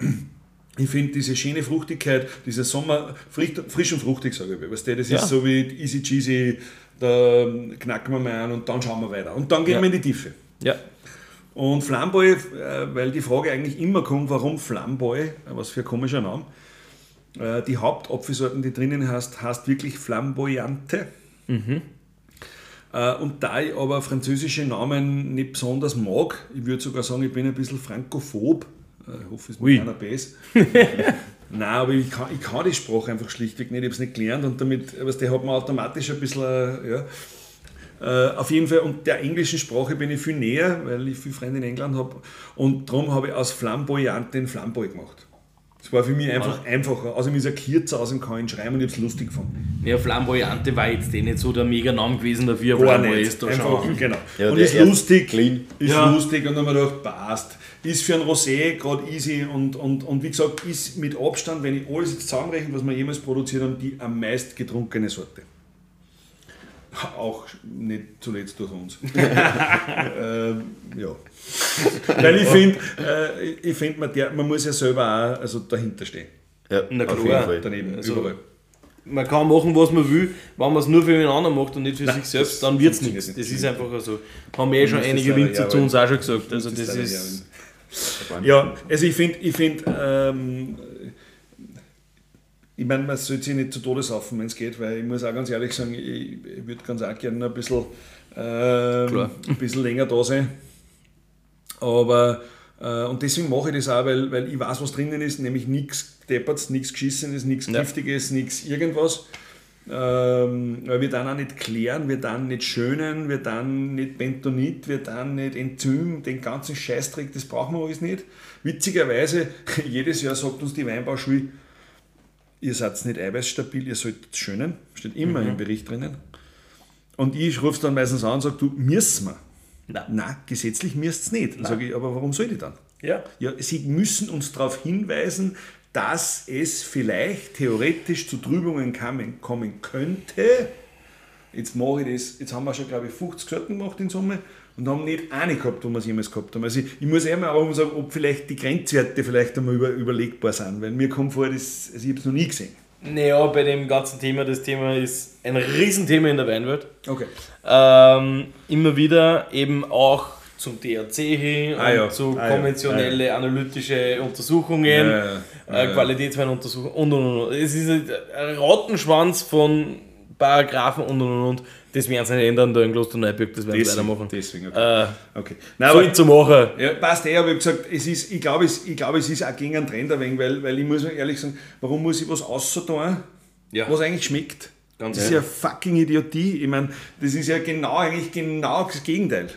ich finde diese schöne Fruchtigkeit, dieser Sommer, frisch, frisch und fruchtig, sage ich. Weißt du, das ja. ist so wie easy cheesy, da knacken wir mal an und dann schauen wir weiter. Und dann gehen ja. wir in die Tiefe. Ja. Und Flamboy, äh, weil die Frage eigentlich immer kommt, warum Flamboy, was für ein komischer Name, äh, die Hauptapfelsorten, die drinnen hast, heißt wirklich Flamboyante. Mhm. Äh, und da ich aber französische Namen nicht besonders mag, ich würde sogar sagen, ich bin ein bisschen frankophob, äh, ich hoffe, es ist keiner Bass. Nein, aber ich kann, ich kann die Sprache einfach schlichtweg nicht, ich habe es nicht gelernt und damit, was der hat man automatisch ein bisschen, ja. Uh, auf jeden Fall, und der englischen Sprache bin ich viel näher, weil ich viele Freunde in England habe. Und darum habe ich aus Flamboyant den Flamboy gemacht. Es war für mich einfach einfacher. Außerdem ist er kürzer, außerdem kann ich schreiben und ich habe es lustig gefunden. Ja, Flamboyante war jetzt eh nicht so der Mega-Name gewesen dafür. Flamboy ist da einfach, schon. Genau. Ja, und ist lustig. Clean. Ist ja. lustig und dann haben wir gedacht, passt. Ist für ein Rosé gerade easy und, und, und wie gesagt, ist mit Abstand, wenn ich alles jetzt zusammenrechne, was wir jemals produziert haben, die am meist getrunkene Sorte. Auch nicht zuletzt durch uns. ähm, ja. Weil ich finde, äh, ich find, man, der- man muss ja selber auch also dahinter stehen. Ja, Na auf klar. jeden Fall. Daneben, Also, überall. Man kann machen, was man will, wenn man es nur für den anderen macht und nicht für sich selbst, dann wird es nichts. nicht. Das ist einfach so. Haben eh schon einige Winzer zu uns auch schon gesagt. Also das ist. Ja, also ich finde, ich, find, ähm, ich meine, man sollte sich nicht zu Tode saufen, wenn es geht, weil ich muss auch ganz ehrlich sagen, ich, ich würde ganz auch gerne ein bisschen, ähm, ein bisschen länger da sein. Aber, äh, und deswegen mache ich das auch, weil, weil ich weiß, was drinnen ist, nämlich nichts Depperts, nichts Geschissenes, nichts Ja. Giftiges, nichts irgendwas. Ähm, weil wir dann auch nicht klären, wir dann nicht schönen, wir dann nicht Bentonit, wir dann nicht Enzym, den ganzen Scheißdreck, das brauchen wir alles nicht. Witzigerweise, jedes Jahr sagt uns die Weinbauschule, ihr seid nicht eiweißstabil, ihr sollt schönen, steht immer im Bericht drinnen. Und ich rufe dann meistens an und sage, du, müssen wir. Nein. Nein, gesetzlich müsst es nicht. Dann sage ich, aber warum soll ich dann? Ja. Ja, sie müssen uns darauf hinweisen, dass es vielleicht theoretisch zu Trübungen kommen, kommen könnte. Jetzt mache ich das, jetzt haben wir schon, glaube ich, 50 Sorten gemacht in Summe und haben nicht eine gehabt, wo wir es jemals gehabt haben. Also ich, ich muss einmal auch mal sagen, ob vielleicht die Grenzwerte vielleicht einmal über, überlegbar sind, weil mir kommt vor, das, also ich habe es noch nie gesehen. Naja, bei dem ganzen Thema, das Thema ist ein Riesenthema in der Weinwelt. Okay. Ähm, immer wieder eben auch zum THC hin Ah ja, zu ah ja, konventionelle analytische Untersuchungen, Ja, ja, ja. äh, Qualitätsweinuntersuchungen und und und. Es ist ein Rattenschwanz von Paragraphen und und und. Das werden sie nicht ändern, da in Klosterneuburg, das werden sie weitermachen. deswegen okay. Äh, okay. Nein, aber, zu machen. Ja, passt eh, aber ich habe gesagt, es ist, ich glaube, es, ich glaube, es ist auch gegen einen Trend ein wenig, weil, weil ich muss ehrlich sagen, warum muss ich was außer Ja. was eigentlich schmeckt? Ganz das ist ja fucking Idiotie. Ich meine, das ist ja genau eigentlich genau das Gegenteil.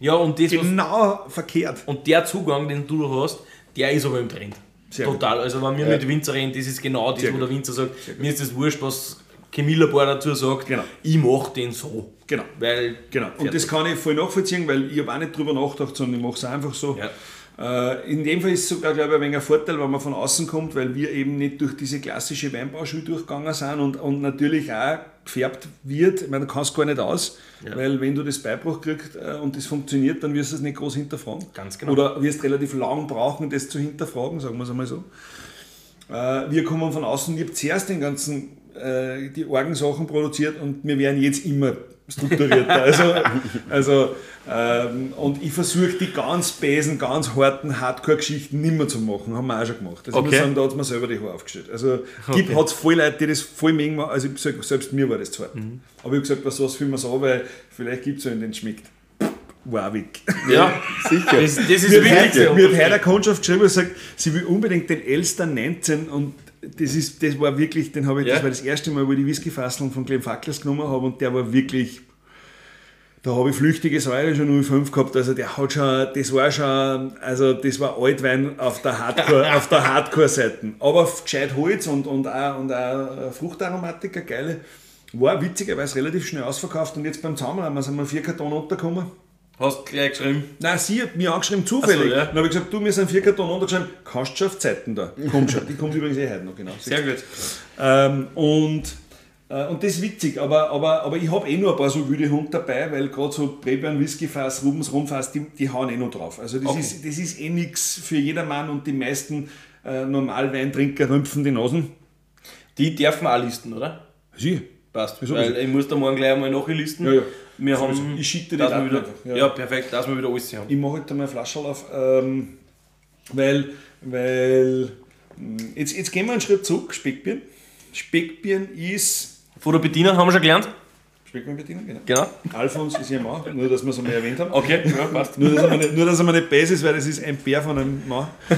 Ja, und das, was genau verkehrt. Und der Zugang, den du da hast, der ist aber im Trend. Sehr gut. Total. Also wenn wir mit Winzer reden, das ist genau das, Sehr wo gut. der Winzer sagt, mir ist das wurscht, was Chemielabor dazu sagt, Genau. ich mache den so. Genau. Weil, Genau. Und das kann ich voll nachvollziehen, weil ich habe auch nicht drüber nachgedacht, sondern ich mache es einfach so. Ja. Äh, in dem Fall ist es sogar, glaube ich, ein wenig ein Vorteil, wenn man von außen kommt, weil wir eben nicht durch diese klassische Weinbauschule durchgegangen sind und, und natürlich auch gefärbt wird. Ich meine, du kannst gar nicht aus, weil wenn du das Beibruch kriegst äh, und das funktioniert, dann wirst du es nicht groß hinterfragen. Ganz genau. Oder wirst relativ lang brauchen, das zu hinterfragen, sagen wir es einmal so. Äh, wir kommen von außen, ich habe zuerst den ganzen, äh, die Orgensachen produziert und wir werden jetzt immer strukturierter. Also, also ähm, und ich versuche die ganz besen, ganz harten Hardcore-Geschichten nicht mehr zu machen, haben wir auch schon gemacht. Also ich Okay. sagen, da hat mir selber die Haare aufgestellt. Also gibt hat es voll Leute, die das voll mögen, also ich sag, selbst mir war das zu hart. Mhm. Aber ich habe gesagt, was, was fühlen wir so, weil vielleicht gibt es einen, den schmeckt. Warwick. ja, Sicher. das, das ist Mir hat wichtig. heute- mir hat heute eine Kundschaft geschrieben und sagt, sie will unbedingt den Elster 19 und das, ist, das war wirklich, den habe ich, Ja. das war das erste Mal, wo ich die Whiskyfasseln von Clem Facklers genommen habe und der war wirklich, da habe ich flüchtige Säure schon 05 gehabt, also der hat schon, das war schon, also das war Altwein auf der Hardcore, auf der Hardcore-Seite. Aber gescheit Holz und, und auch, und auch Fruchtaromatik, eine geile. War witzigerweise relativ schnell ausverkauft und jetzt beim Zusammenrahmen sind wir vier Karton untergekommen. Hast gleich geschrieben. Nein, sie hat mir angeschrieben, zufällig. So, ja. Dann habe ich gesagt, du, wir sind vier Karton untergeschrieben, kannst du schon auf Zeiten da. Kommt schon, die kommt übrigens eh heute noch, genau. Sehr gut. Ähm, und, äh, und das ist witzig, aber, aber, aber ich habe eh nur ein paar so wilde Hunde dabei, weil gerade so Brebeeren, Whiskyfass, Rubens Rumfass, die, die hauen eh noch drauf. Also das, Okay. ist, das ist eh nichts für jedermann und die meisten äh, Normalweintrinker rümpfen die Nasen. Die dürfen auch listen, oder? Sie? Passt. Wieso? Weil ich muss da morgen gleich einmal nachlisten. Ja, ja. Wir haben, Ich schicke dir Daten wieder, ja. ja. perfekt, dass wir wieder alles haben. Ich mache heute mal Flasche auf, ähm, weil, weil mh, jetzt, jetzt gehen wir einen Schritt zurück, Speckbieren. Speckbieren ist, Von der Bediener haben wir schon gelernt. Speckbieren bedienen, genau. Genau. Alfons ist ja Mann, nur dass wir es einmal erwähnt haben. Okay, ja, passt. Nur, dass er nicht, nur, dass er mir nicht base ist, weil das ist ein Bär von einem Mann.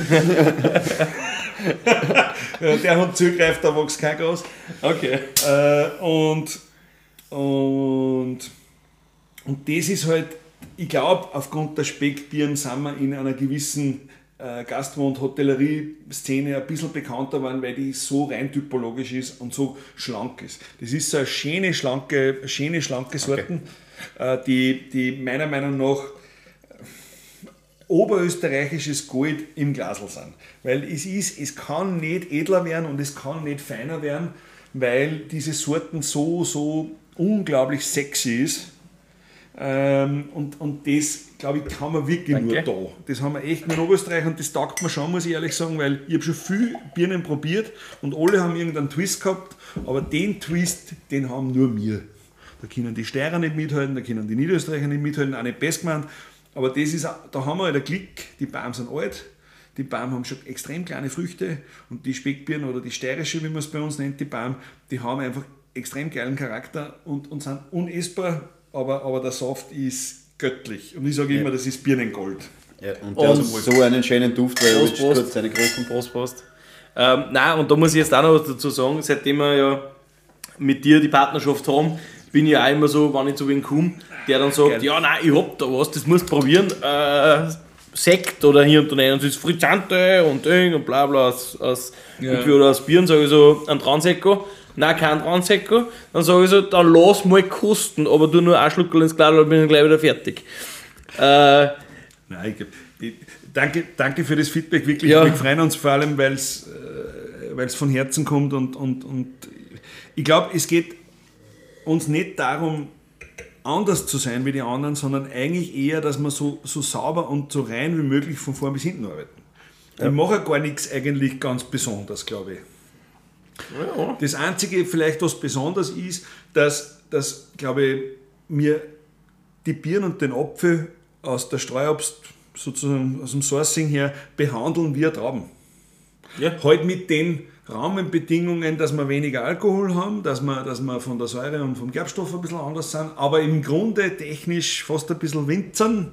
Der Hund zugreift, da wächst kein Gras. Okay. Äh, und, und, und das ist halt, ich glaube, aufgrund der Speckbieren sind wir in einer gewissen äh, Gastro- und Hotellerie-Szene ein bisschen bekannter geworden, weil die so rein typologisch ist und so schlank ist. Das ist so eine schöne, schlanke, schöne, schlanke Sorten, äh, die, die meiner Meinung nach oberösterreichisches Gold im Glasl sind. Weil es ist, es kann nicht edler werden und es kann nicht feiner werden, weil diese Sorten so, so unglaublich sexy ist. Ähm, und, und das, glaube ich, kann man wirklich Danke. nur da. Das haben wir echt nur in Oberösterreich und das taugt mir schon, muss ich ehrlich sagen, weil ich habe schon viel Birnen probiert und alle haben irgendeinen Twist gehabt, aber den Twist, den haben nur wir. Da können die Steirer nicht mithalten, da können die Niederösterreicher nicht mithalten, auch nicht best gemeint. Aber das ist, da haben wir halt einen Klick, die Bäume sind alt, die Bäume haben schon extrem kleine Früchte und die Speckbirnen oder die steirische, wie man es bei uns nennt, die Bäume, die haben einfach extrem geilen Charakter und, und sind unessbar, aber, aber der Saft ist göttlich. Und ich sage immer, das ist Birnengold. Ja, und der Und- hat so einen schönen Duft, weil Prost, Prost. kurz seine großen Prost, Prost. Ähm, nein, und da muss ich jetzt auch noch was dazu sagen, seitdem wir ja mit dir die Partnerschaft haben, bin ich auch immer so, wenn ich zu wen komme, der dann sagt, Geil. ja nein, ich hab da was, das musst du probieren. Äh, Sekt oder hier und da rein, und das ist Frizzante und Ding und bla bla aus, aus, Ja. oder aus Bieren, sage ich so, ein Transekko. Nein, kein Transekko. Dann sage ich so, dann lass mal kosten, aber du nur ein Schluckerl ins Glas, dann bin ich gleich wieder fertig. Äh, Nein, ich, danke, danke für das Feedback, wirklich. Ja. Wir freuen uns vor allem, weil es äh, von Herzen kommt und, und, und ich glaube, es geht uns nicht darum, anders zu sein wie die anderen, sondern eigentlich eher, dass wir so, so sauber und so rein wie möglich von vorn bis hinten arbeiten. Ich mache gar nichts eigentlich ganz besonders, glaube ich. Das Einzige vielleicht, was besonders ist, dass, dass glaube ich, mir die Birnen und den Apfel aus der Streuobst, sozusagen aus dem Sourcing her, behandeln wie Trauben. Ja. Halt mit den Rahmenbedingungen, dass wir weniger Alkohol haben, dass wir, dass wir von der Säure und vom Gerbstoff ein bisschen anders sind, aber im Grunde technisch fast ein bisschen winzern.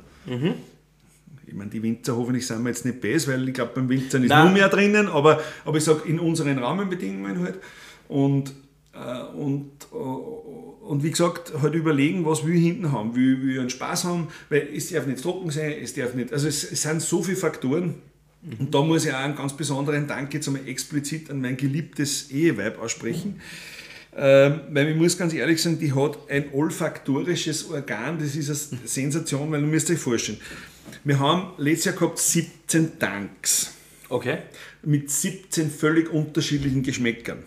Ich meine, die Winzer hoffentlich sind wir jetzt nicht best, weil ich glaube, beim Winzern ist Nein. nur mehr drinnen, aber, aber ich sage in unseren Rahmenbedingungen halt. Und, äh, und, äh, und wie gesagt, halt überlegen, was wir hinten haben. Will ich einen Spaß haben, weil es darf nicht trocken sein, es darf nicht. Also es, es sind so viele Faktoren. Und da muss ich auch einen ganz besonderen Dank jetzt einmal explizit an mein geliebtes Eheweib aussprechen. Ähm, weil ich muss ganz ehrlich sagen, die hat ein olfaktorisches Organ, das ist eine Sensation, weil du musst euch vorstellen. Wir haben letztes Jahr gehabt 17 Tanks okay. mit 17 völlig unterschiedlichen Geschmäckern.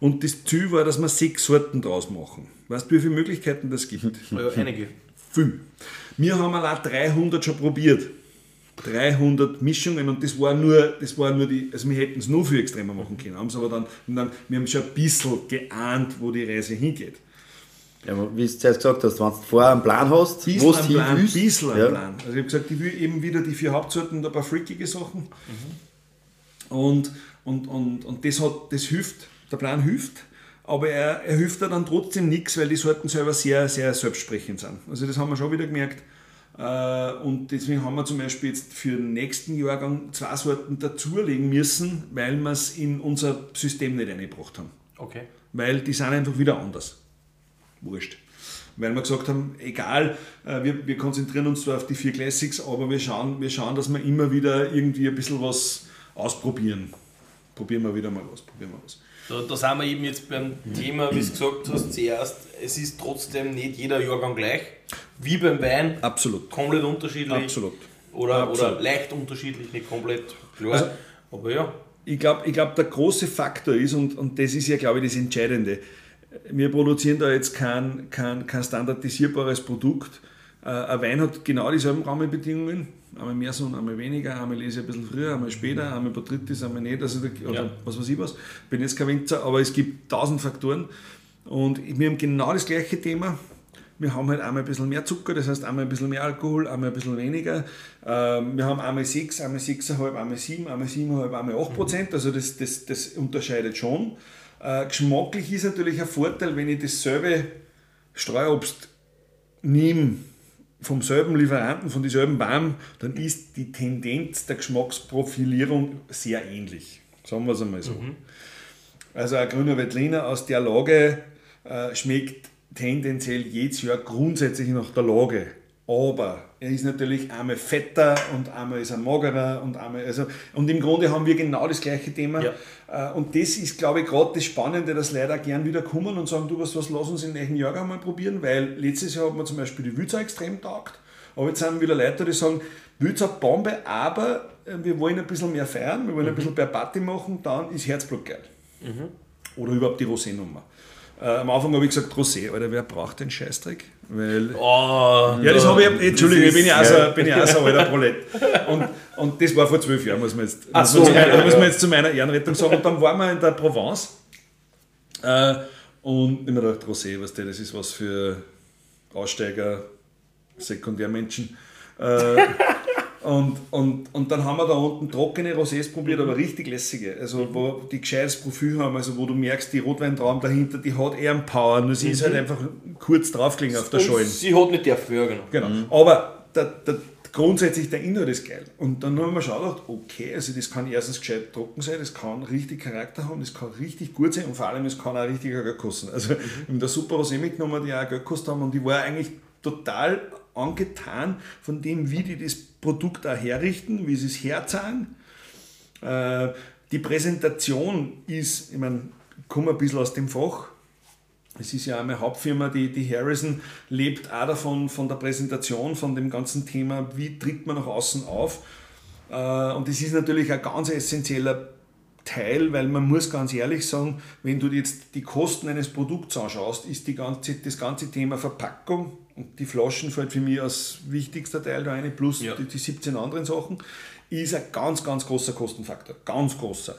Und das Ziel war, dass wir sechs Sorten draus machen. Weißt du, wie viele Möglichkeiten das gibt? Ja, einige. Viel. Wir haben allein 300 schon probiert. 300 Mischungen und das war nur, das war nur die, also wir hätten es nur viel extremer machen können, haben es aber dann, dann, wir haben schon ein bisschen geahnt, wo die Reise hingeht. Ja, wie du zuerst gesagt hast, wenn du vorher einen Plan hast, wo du hin Plan, willst, bisschen ja, Plan. Also ich habe gesagt, ich will eben wieder die vier Hauptsorten und ein paar freakige Sachen. Und, und, und, und das, hat, das hilft, der Plan hilft, aber er, er hilft da dann trotzdem nichts, weil die Sorten selber sehr, sehr selbstsprechend sind. Also das haben wir schon wieder gemerkt. Äh, Und deswegen haben wir zum Beispiel jetzt für den nächsten Jahrgang zwei Sorten dazulegen müssen, weil wir es in unser System nicht eingebracht haben. Okay. Weil die sind einfach wieder anders. Wurscht. Weil wir gesagt haben, egal, äh, wir, wir konzentrieren uns zwar auf die vier Classics, aber wir schauen, wir schauen, dass wir immer wieder irgendwie ein bisschen was ausprobieren. Probieren wir wieder mal was, probieren wir was. Da, da sind wir eben jetzt beim Thema, wie du gesagt hast, zuerst, es ist trotzdem nicht jeder Jahrgang gleich. Wie beim Wein, Absolut. komplett unterschiedlich. Absolut. Oder, Absolut. oder leicht unterschiedlich, nicht komplett klar. Also- Aber ja. Ich glaube, ich glaub, der große Faktor ist, und, und das ist ja, glaube ich, das Entscheidende, wir produzieren da jetzt kein, kein, kein standardisierbares Produkt. Äh, ein Wein hat genau dieselben Rahmenbedingungen, einmal mehr Sonne, einmal weniger, einmal lese ich ein bisschen früher, einmal später, einmal Botrytis, einmal nicht, also, der- oder Ja. was weiß ich was. Bin jetzt kein Winzer, aber es gibt tausend Faktoren und wir haben genau das gleiche Thema. Wir haben halt einmal ein bisschen mehr Zucker, das heißt einmal ein bisschen mehr Alkohol, einmal ein bisschen weniger. Ähm, Wir haben einmal 6, einmal 6,5, einmal 7, einmal 7,5, einmal 8 Prozent. Also das, das, das unterscheidet schon. Äh, Geschmacklich ist natürlich ein Vorteil, wenn ich dasselbe Streuobst nehme vom selben Lieferanten, von dieselben Baum, dann ist die Tendenz der Geschmacksprofilierung sehr ähnlich. Sagen wir es einmal so. Also ein grüner Veltliner aus der Lage äh, schmeckt tendenziell jedes Jahr grundsätzlich nach der Lage. Aber er ist natürlich einmal fetter und einmal ist er magerer und einmal, also, und im Grunde haben wir genau das gleiche Thema. Ja. Äh, Und das ist, glaube ich, gerade das Spannende, dass Leute gern wieder kommen und sagen, du was, was, lass uns in welchen Jahrgang mal probieren, weil letztes Jahr hat man zum Beispiel die Wülzer extrem taugt, aber jetzt sind wieder Leute, die sagen, Wülzer Bombe, aber äh, wir wollen ein bisschen mehr feiern, wir wollen ein bisschen mehr Party machen, dann ist Herzblut geil oder überhaupt die Rosé-Nummer. Äh, am Anfang habe ich gesagt Rosé, Alter, wer braucht den Scheißdreck? Weil, Oh, ja, das habe ich, Entschuldigung, ich bin ja auch so, ja. bin ja auch so ein alter Prolet. Und, und das war vor zwölf Jahren, muss man jetzt, Ach muss so, man zu ja, muss man jetzt zu meiner Ehrenrettung sagen. Und dann waren wir in der Provence äh, und ich mir gedacht, Rosé, was das ist was für Aussteiger, Sekundärmenschen. Äh, und, und, und dann haben wir da unten trockene Rosés probiert, aber richtig lässige. Also wo die gescheites Profil haben, also wo du merkst, die Rotweintrauben dahinter, die hat eher einen Power, nur sie ist halt einfach kurz draufgelegen auf der Schollen. sie hat nicht dürfen, ja genau. Genau. Aber der, der, grundsätzlich der Inhalt ist geil. Und dann haben wir schon gedacht, okay, also das kann erstens gescheit trocken sein, das kann richtig Charakter haben, das kann richtig gut sein und vor allem es kann auch richtig Geld kosten. Also wir haben da super Rosé mitgenommen, die auch Geld gekostet haben und ich war eigentlich total angetan von dem, wie die das Produkt auch herrichten, wie sie es herzahlen. Äh, die Präsentation ist, ich meine, ich komme ein bisschen aus dem Fach. Es ist ja auch meine Hauptfirma, die, die Harrison lebt auch davon, von der Präsentation, von dem ganzen Thema, wie tritt man nach außen auf. Äh, Und das ist natürlich ein ganz essentieller Teil, weil man muss ganz ehrlich sagen, wenn du jetzt die Kosten eines Produkts anschaust, ist die ganze, das ganze Thema Verpackung und die Flaschen fällt für mich als wichtigster Teil da eine, plus Ja. die, die 17 anderen Sachen, ist ein ganz, ganz großer Kostenfaktor. Ganz großer.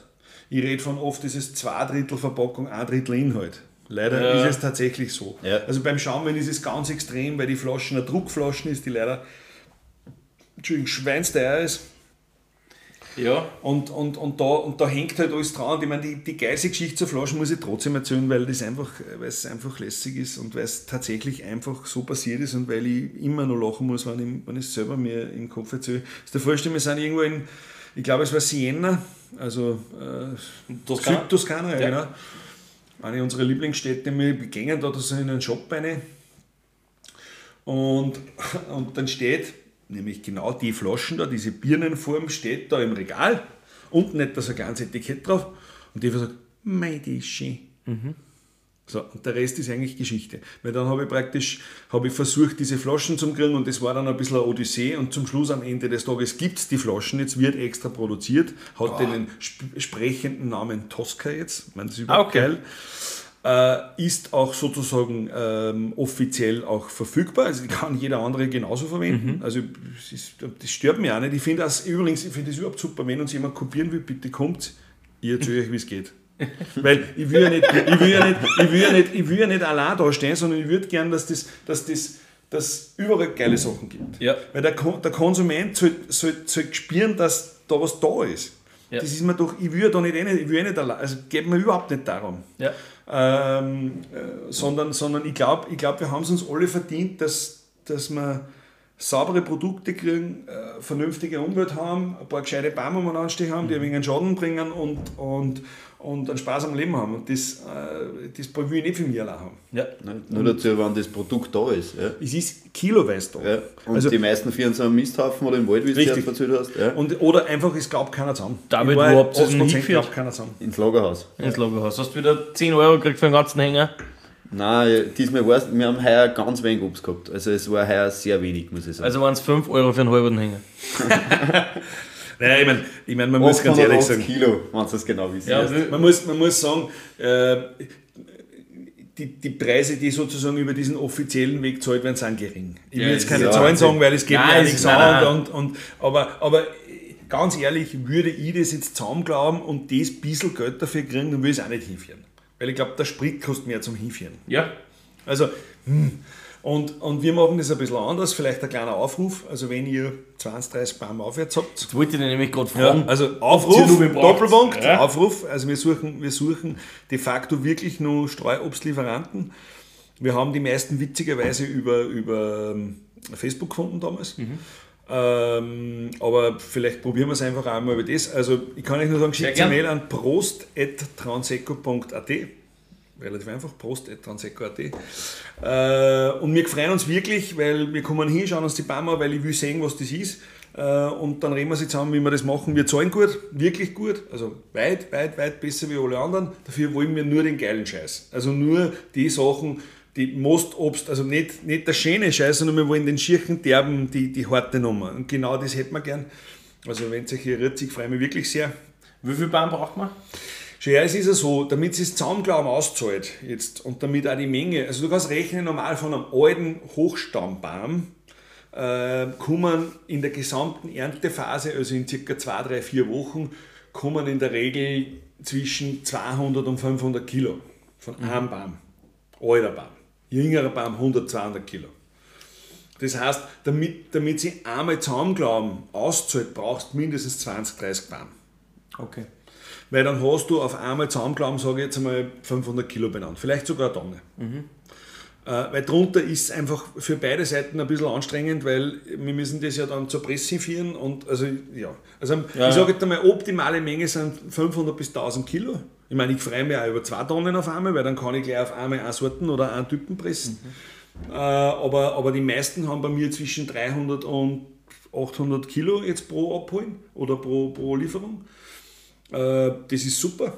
Ich rede von oft ist es zwei Drittel Verpackung, ein Drittel Inhalt. Leider Ja. ist es tatsächlich so. Ja. Also beim Schaumwein ist es ganz extrem, weil die Flaschen eine Druckflaschen ist, die leider Entschuldigung, schweinsteuer ist. Ja, Und, und, und, da, und da hängt halt alles dran. Und ich meine, die, die geilste Geschichte zur Flasche muss ich trotzdem erzählen, weil, das einfach, weil es einfach lässig ist und weil es tatsächlich einfach so passiert ist und weil ich immer noch lachen muss, wenn ich, wenn ich es selber mir im Kopf erzähle. Das der vorstellen, wir sind irgendwo in, ich glaube es war Siena, also äh, Toskana? Südtoskana, ja. Ja. genau. Eine unserer Lieblingsstädte, wir gingen da, da so in einen Shop rein und, und dann steht, nämlich genau die Flaschen da, diese Birnenform steht da im Regal, unten nicht da so ein kleines Etikett drauf und die sagt, ist schön. So, und der Rest ist eigentlich Geschichte. Weil dann habe ich praktisch habe ich versucht, diese Flaschen zu kriegen und das war dann ein bisschen eine Odyssee und zum Schluss am Ende des Tages gibt es die Flaschen, jetzt wird extra produziert, hat den sp sprechenden Namen Tosca jetzt, ich meine, das ist überhaupt okay. geil. Äh, ist auch sozusagen ähm, offiziell auch verfügbar, also die kann jeder andere genauso verwenden. Also es ist, das stört mich auch nicht. Ich finde das übrigens, ich finde das überhaupt super, wenn uns jemand kopieren will, bitte kommt, ich erzähle euch, wie es geht. Weil ich will ja nicht, ich will ja nicht, ich will ja nicht, ich will ja nicht allein da stehen, sondern ich würde gern, dass das, dass das dass überall geile Sachen gibt. Ja. Weil der, der Konsument soll, soll, soll spüren, dass da was da ist. Ja. Das ist mir doch, ich will ja da nicht, eh nicht, ich will ja nicht allein, also geht mir überhaupt nicht darum. ja. Ähm, äh, sondern, sondern ich glaube, ich glaub, wir haben es uns alle verdient, dass, dass wir saubere Produkte kriegen, äh, vernünftige Umwelt haben, ein paar gescheite Bäume um anstehen haben, die ein wenig einen Schaden bringen und, und, und einen Spaß am Leben haben. Und das, äh, das will ich nicht für mich allein haben. ja. Nur dazu, wenn das Produkt da ist. Ja. Es ist kiloweise da. Ja. Und Also- die meisten führen so einen Misthaufen oder im Wald, wie du Richtig. es erzählt hast, ja. Und, oder einfach, es glaubt keiner zusammen. War wo habt ihr 8% hingeführt? glaubt keiner zusammen. ins Lagerhaus. Ins Lagerhaus. Hast du wieder 10 Euro gekriegt für den ganzen Hänger? Nein, diesmal war wir haben heuer ganz wenig Obst gehabt. Also es war heuer sehr wenig, muss ich sagen. Also waren es 5 Euro für einen halben Hänger. Naja, ich meine, ich mein, man muss ganz ehrlich 880 sagen, Kilo, wenn du das genau wissen Ja, man muss, man muss sagen, äh, die, die Preise, die sozusagen über diesen offiziellen Weg gezahlt werden, sind gering. Ich will Ja, jetzt keine Zahlen sagen, weil es geht Nein, mir es nichts an. Und, und, aber, aber ganz ehrlich, würde ich das jetzt zusammenglauben und das bisschen Geld dafür kriegen, dann würde ich es auch nicht hinführen. Weil ich glaube, der Sprit kostet mehr zum Hinführen. Ja. Also, hm. und, und wir machen das ein bisschen anders, vielleicht ein kleiner Aufruf. Also, wenn ihr 20, 30 Baum aufwärts habt, Jetzt wollte ich nämlich gerade ja, fragen. also ihr Aufruf. Doppelpunkt, Ja. Aufruf. Also wir suchen, wir suchen de facto wirklich nur Streuobstlieferanten. Wir haben die meisten witzigerweise über, über ähm, Facebook gefunden damals. Mhm. Ähm, aber vielleicht probieren wir es einfach einmal über das. Also ich kann euch nur sagen, schickt eine. Mail an prost.transeco.at relativ einfach, prost.transeco.at äh, und wir freuen uns wirklich, weil wir kommen hin, schauen uns die an, weil ich will sehen, was das ist äh, und dann reden wir sie zusammen, wie wir das machen. Wir zahlen gut, wirklich gut, also weit, weit, weit besser wie alle anderen. Dafür wollen wir nur den geilen Scheiß. Also nur die Sachen, die Mostobst, also nicht, nicht der schöne Scheiß, sondern wir wollen den schirchen derben, die, die harte Nummer. Und genau das hätten wir gern. Also wenn es euch irrt, ich freue mich wirklich sehr. Wie viel Baum braucht man? Schau, es ist ja so, damit es Zaumglauben auszahlt jetzt und damit auch die Menge, also du kannst rechnen normal von einem alten Hochstammbaum, äh, kommen in der gesamten Erntephase, also in circa 2, 3, 4 Wochen, kommen in der Regel zwischen 200 und 500 Kilo von einem Baum. Alter Baum. Jüngerer Baum 100, 200 Kilo. Das heißt, damit, damit sie einmal Zaumglauben auszahlt, brauchst du mindestens 20, 30 Baum. Okay. Weil dann hast du auf einmal Zaumglauben, sage ich jetzt einmal, 500 Kilo benannt. Vielleicht sogar eine Tonne. Äh, weil drunter ist einfach für beide Seiten ein bisschen anstrengend, weil wir müssen das ja dann zur Presse führen und also ja. Also Ja, ich sage jetzt einmal, optimale Menge sind 500 bis 1000 Kilo. Ich meine, ich freue mich auch über zwei Tonnen auf einmal, weil dann kann ich gleich auf einmal eine Sorten oder einen Typen pressen. Äh, aber, aber die meisten haben bei mir zwischen 300 und 800 Kilo jetzt pro Abholen oder pro, pro Lieferung. Äh, das ist super.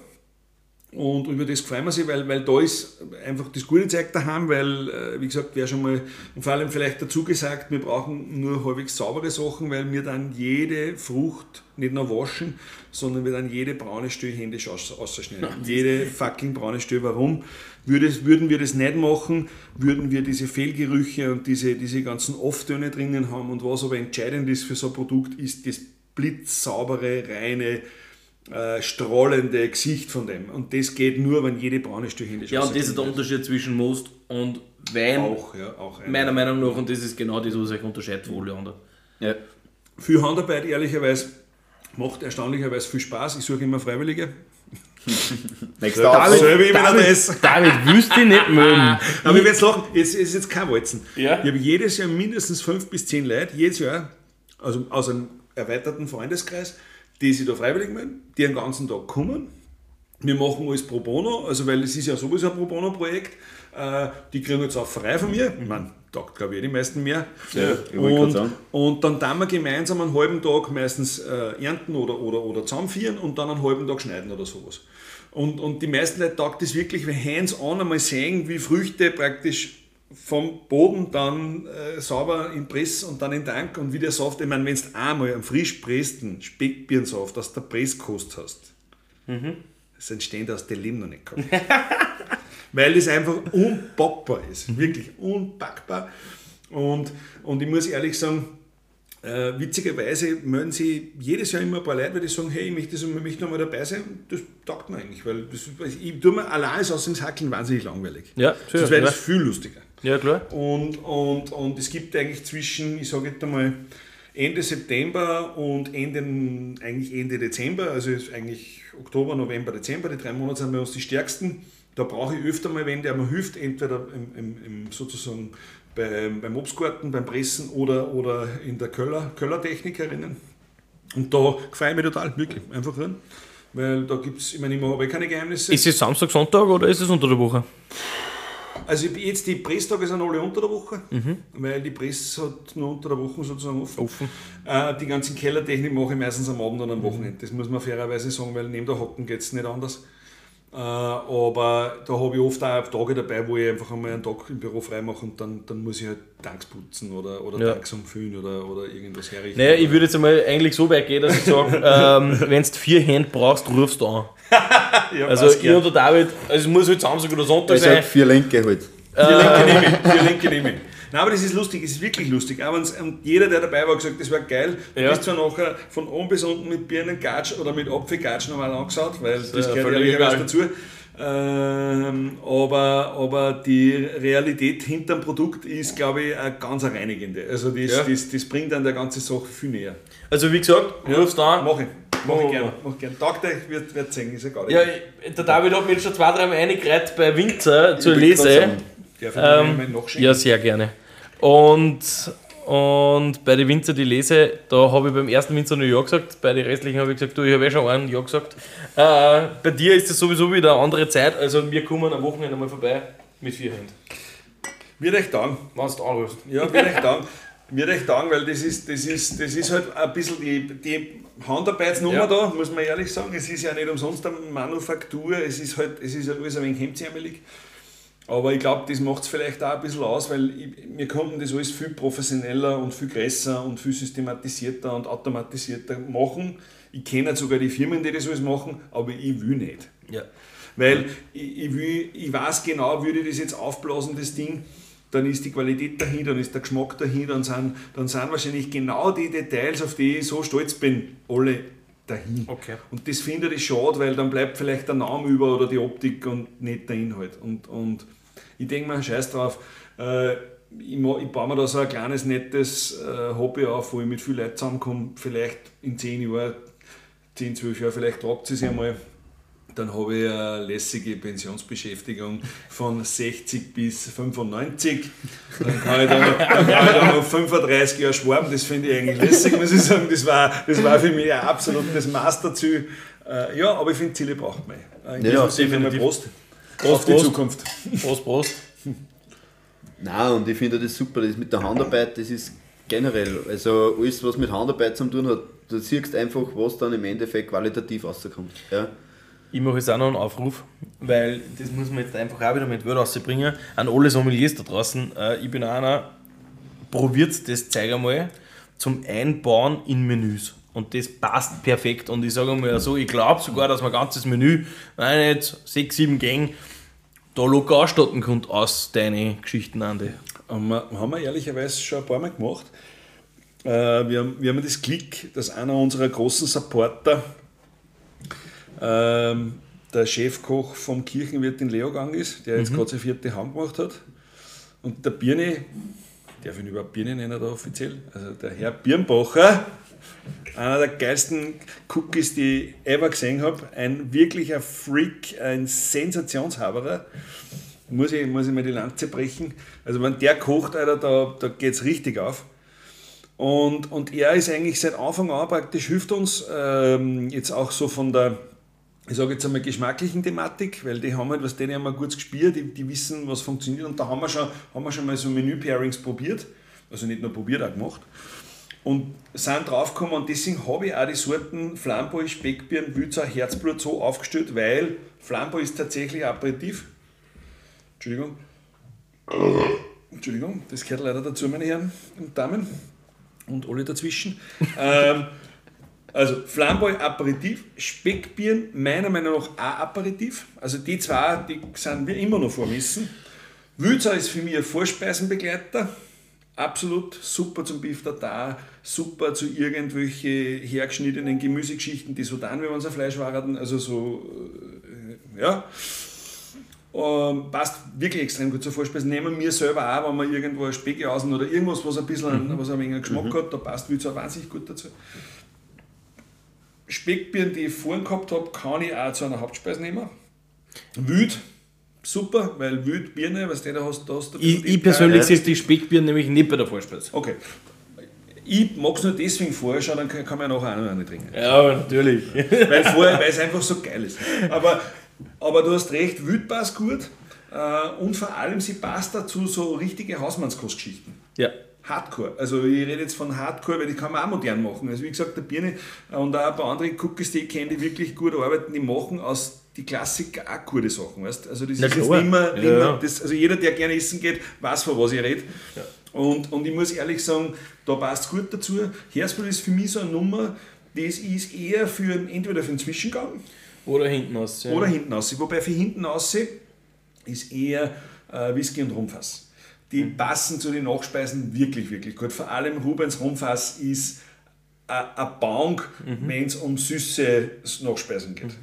Und über das freuen wir sich, weil, weil da ist einfach das gute Zeug daheim, weil, äh, wie gesagt, wer schon mal, und vor allem vielleicht dazu gesagt, wir brauchen nur halbwegs saubere Sachen, weil wir dann jede Frucht nicht nur waschen, sondern wir dann jede braune Stück händisch aus, ausschneiden. jede fucking braune Stück. Warum? Würde, würden wir das nicht machen, würden wir diese Fehlgerüche und diese, diese ganzen Off-Töne drinnen haben. Und was aber entscheidend ist für so ein Produkt, ist das blitzsaubere, reine, äh, strahlende Gesicht von dem. Und das geht nur, wenn jede braune Stück händisch Ja, und das ist der Unterschied zwischen Most und Wein. Auch, ja, auch. ein- Meiner Meinung nach, und das ist genau das, was euch unterscheidet von alle anderen. Ja. Viel Handarbeit, ehrlicherweise, macht erstaunlicherweise viel Spaß. Ich suche immer Freiwillige. Nächster David, noch David, das. David, willst du dich nicht mögen? Aber ich will jetzt lachen, jetzt ist jetzt kein Walzen. Ja. Ich habe jedes Jahr mindestens fünf bis zehn Leute, jedes Jahr, also aus einem erweiterten Freundeskreis, die sich da freiwillig melden, die den ganzen Tag kommen. Wir machen alles pro bono, also weil es ist ja sowieso ein pro bono Projekt. Äh, Die kriegen jetzt auch frei von mir. Ich meine, taugt glaube ich eh die meisten mehr. Ja, ich und, und dann tun wir gemeinsam einen halben Tag meistens äh, ernten oder, oder, oder zusammenführen und dann einen halben Tag schneiden oder sowas. Und, und die meisten Leute taugt das wirklich, weil hands-on einmal sehen, wie Früchte praktisch vom Boden dann äh, sauber in Press und dann in Tank und wie der Saft, ich meine, wenn du einmal einen frisch pressten Speckbirnsaft aus der Presskost hast, das entsteht aus dem Leben noch nicht gehabt. Weil es einfach unpackbar ist. Wirklich unpackbar. Und, und ich muss ehrlich sagen, äh, witzigerweise melden sich jedes Jahr immer ein paar Leute, weil die sagen, hey, ich möchte, das, ich möchte noch mal dabei sein. Das taugt mir eigentlich, weil das, ich tue mir allein aus dem Hackeln wahnsinnig langweilig. Ja, Das sicher, wäre ja. das viel lustiger. Ja, klar. Und, und, und es gibt eigentlich zwischen, ich sage jetzt einmal, Ende September und Ende, eigentlich Ende Dezember, also eigentlich Oktober, November, Dezember, die drei Monate sind bei uns die stärksten. Da brauche ich öfter mal wen, der mir hilft, entweder im, im, im sozusagen bei, beim Obstgarten, beim Pressen oder, oder in der Köller, Köller-Technikerinnen. Und da gefällt mir total, wirklich, einfach drin. Weil da gibt es, ich meine, ich habe eh keine Geheimnisse. Ist es Samstag, Sonntag oder ist es unter der Woche? Also jetzt die Presstage sind alle unter der Woche, weil die Presse hat nur unter der Woche sozusagen offen. Offen. Äh, die ganzen Kellertechnik mache ich meistens am Abend und am Wochenende. Das muss man fairerweise sagen, weil neben der Hocken geht es nicht anders. Äh, aber da habe ich oft auch Tage dabei, wo ich einfach einmal einen Tag im Büro freimache und dann, dann muss ich halt Tanks putzen oder, oder Ja. Tanks umfüllen oder, oder irgendwas herrichten. Naja, ich würde jetzt einmal eigentlich so weit gehen, dass ich sage, ähm, wenn du vier Hände brauchst, rufst du an. ja, Also ich gern. und der David, also es muss halt Samstag oder Sonntag Ich sag sein. vier Lenke halt. Vier Linke nehme ich. Vier Linke nehme ich. Nein, aber das ist lustig, es ist wirklich lustig. Auch wenn's, und jeder, der dabei war, hat gesagt, das war geil. Du Ja. bist zwar nachher von oben bis unten mit Birnengatsch oder mit Apfelgatsch nochmal angeschaut, weil das, ja gehört ja egal. dazu. Ähm, aber, aber die Realität hinterm Produkt ist, glaube ich, eine ganz reinigende. Also das, Ja. das, das bringt dann der ganze Sache viel näher. Also wie gesagt, rufst an. Mach ich. Mach Oh. ich gerne. Mach ich gern. Tagt euch, wird, wird sehen, ist ja gar nicht. Ja, ich- der David hat mir jetzt schon zwei, drei Mal eingereiht bei Winzer zur Lese. Darf ich mir Ähm, mal nachschenken? ja, sehr gerne. Und, und bei den Winzer die Lese, da habe ich beim ersten Winzer nur Ja gesagt, bei den restlichen habe ich gesagt, du, ich habe eh schon einen Ja gesagt. Äh, bei dir ist es sowieso wieder eine andere Zeit, also wir kommen am Wochenende mal vorbei mit vier Händen. Wird euch danken. Wenn du anrufst. Ja, wird euch danken. Wird euch danken, weil das ist, das, ist, das ist halt ein bisschen die, die Handarbeitsnummer Ja. da, muss man ehrlich sagen. Es ist ja nicht umsonst eine Manufaktur, es ist halt, es ist ja alles ein wenig hemdsärmelig. Aber ich glaube, das macht es vielleicht auch ein bisschen aus, weil ich, wir konnten das alles viel professioneller und viel größer und viel systematisierter und automatisierter machen. Ich kenne sogar die Firmen, die das alles machen, aber ich will nicht. Ja. Weil ich, ich, will, ich weiß genau, würde ich das jetzt aufblasen, das Ding, dann ist die Qualität dahin, dann ist der Geschmack dahin, dann sind, dann sind wahrscheinlich genau die Details, auf die ich so stolz bin, alle dahin. Okay. Und das finde ich schade, weil dann bleibt vielleicht der Name über oder die Optik und nicht der Inhalt. Und, und ich denke mir, scheiß drauf. Äh, ich, ich baue mir da so ein kleines, nettes äh, Hobby auf, wo ich mit vielen Leuten zusammenkomme. Vielleicht in 10 Jahren, 10, 12 Jahren, vielleicht tragt es sich einmal. Dann habe ich eine lässige Pensionsbeschäftigung von 60 bis 95. Dann kann ich dann, noch- dann, kann ich dann noch 35 Jahre schwarm. Das finde ich eigentlich lässig, muss ich sagen. Das war, das war für mich ein absolutes Masterziel. Äh, ja, aber ich finde, Ziele braucht man. Äh, in Ja, mal definitiv. Prost. Prost, Auf die Prost. Zukunft. Prost, Prost. Nein, und ich finde das super, das mit der Handarbeit, das ist generell, also alles, was mit Handarbeit zu tun hat, du siehst einfach, was dann im Endeffekt qualitativ rauskommt. Ja. Ich mache jetzt auch noch einen Aufruf, weil das muss man jetzt einfach auch wieder mit Word rausbringen. An alle Sommeliers da draußen. Äh, ich bin auch einer, probiert das Zeug einmal zum Einbauen in Menüs. Und das passt perfekt. Und ich sage mal so, ich glaube sogar, dass man ein ganzes Menü, nein, jetzt sechs, sieben Gänge, da locker ausstatten kann aus deinen Geschichten, Andi. Haben wir, haben wir ehrlicherweise schon ein paar Mal gemacht. Äh, wir, haben, wir haben das Glück, dass einer unserer großen Supporter ähm, der Chefkoch vom Kirchenwirt in Leogang ist, der jetzt gerade seine vierte Hand gemacht hat. Und der Birne, darf ich ihn überhaupt Birne nennen da offiziell? Also der Herr Birnbacher, einer der geilsten Cookies, die ich ever gesehen habe. Ein wirklicher Freak, ein Sensationshaberer muss ich, muss ich mal die Lanze brechen. Also wenn der kocht, Alter, da, da geht es richtig auf. Und, und er ist eigentlich seit Anfang an praktisch, hilft uns ähm, jetzt auch so von der, ich sage jetzt einmal geschmacklichen Thematik, weil die haben halt, was denen haben wir gut gespielt, die, die wissen, was funktioniert und da haben wir schon, haben wir schon mal so Menü-Pairings probiert, also nicht nur probiert, auch gemacht und sind draufgekommen und deswegen habe ich auch die Sorten Flamboy, Speckbirn, Wülzer, Herzblut so aufgestellt, weil Flamboy ist tatsächlich Aperitif. Entschuldigung. Entschuldigung, das gehört leider dazu, meine Herren und Damen und alle dazwischen. ähm, also Flamboy Aperitif, Speckbirn meiner Meinung nach auch Aperitif. Also die zwei, die sind wir immer noch vormissen. Wülzer ist für mich ein Vorspeisenbegleiter. Absolut super zum Beef Tartar, super zu irgendwelche hergeschnittenen Gemüsegeschichten, die so dann, wenn man so Fleisch waren, also so, äh, ja. Ähm, passt wirklich extrem gut zur Vorspeise. Nehmen wir selber auch, wenn wir irgendwo ein Speckjausen oder irgendwas, was ein bisschen was ein wenig Geschmack hat, da passt Wülzer wahnsinnig gut dazu. Speckbirnen, die ich vorhin gehabt habe, kann ich auch zu einer Hauptspeise nehmen. Wüt, super, weil Wüt, Birne, was du da hast, da hast du Ich, ich persönlich sehe die Speckbirnen nämlich nicht bei der Vorspeise. Okay. Ich mag es nur deswegen vorher schon, dann kann kann man ja nachher auch noch eine trinken. Ja, natürlich. Weil, vorher, weil es einfach so geil ist. Aber, aber du hast recht, Wüt passt gut. Äh, und vor allem, sie passt dazu so richtige Hausmannskostgeschichten. ja. Hardcore. Also ich rede jetzt von Hardcore, weil die kann man auch modern machen. Also wie gesagt, der Birne und auch ein paar andere Cookies, die ich kenne, die wirklich gut arbeiten, die machen aus die Klassiker auch gute Sachen. Weißt? Also das Na ist jetzt klar. nicht mehr, nicht Ja, mehr ja. das, also jeder, der gerne essen geht, weiß, von was ich rede. Und, und ich muss ehrlich sagen, da passt es gut dazu. Herzblut ist für mich so eine Nummer, das ist eher für entweder für einen Zwischengang Oder hinten aus. Ja. oder hinten raus. Wobei für hinten raus ist eher äh, Whisky und Rumfass. Die passen zu den Nachspeisen wirklich, wirklich gut. Vor allem Rubens Rumfass ist eine Bank, wenn es um süße Nachspeisen geht. Eine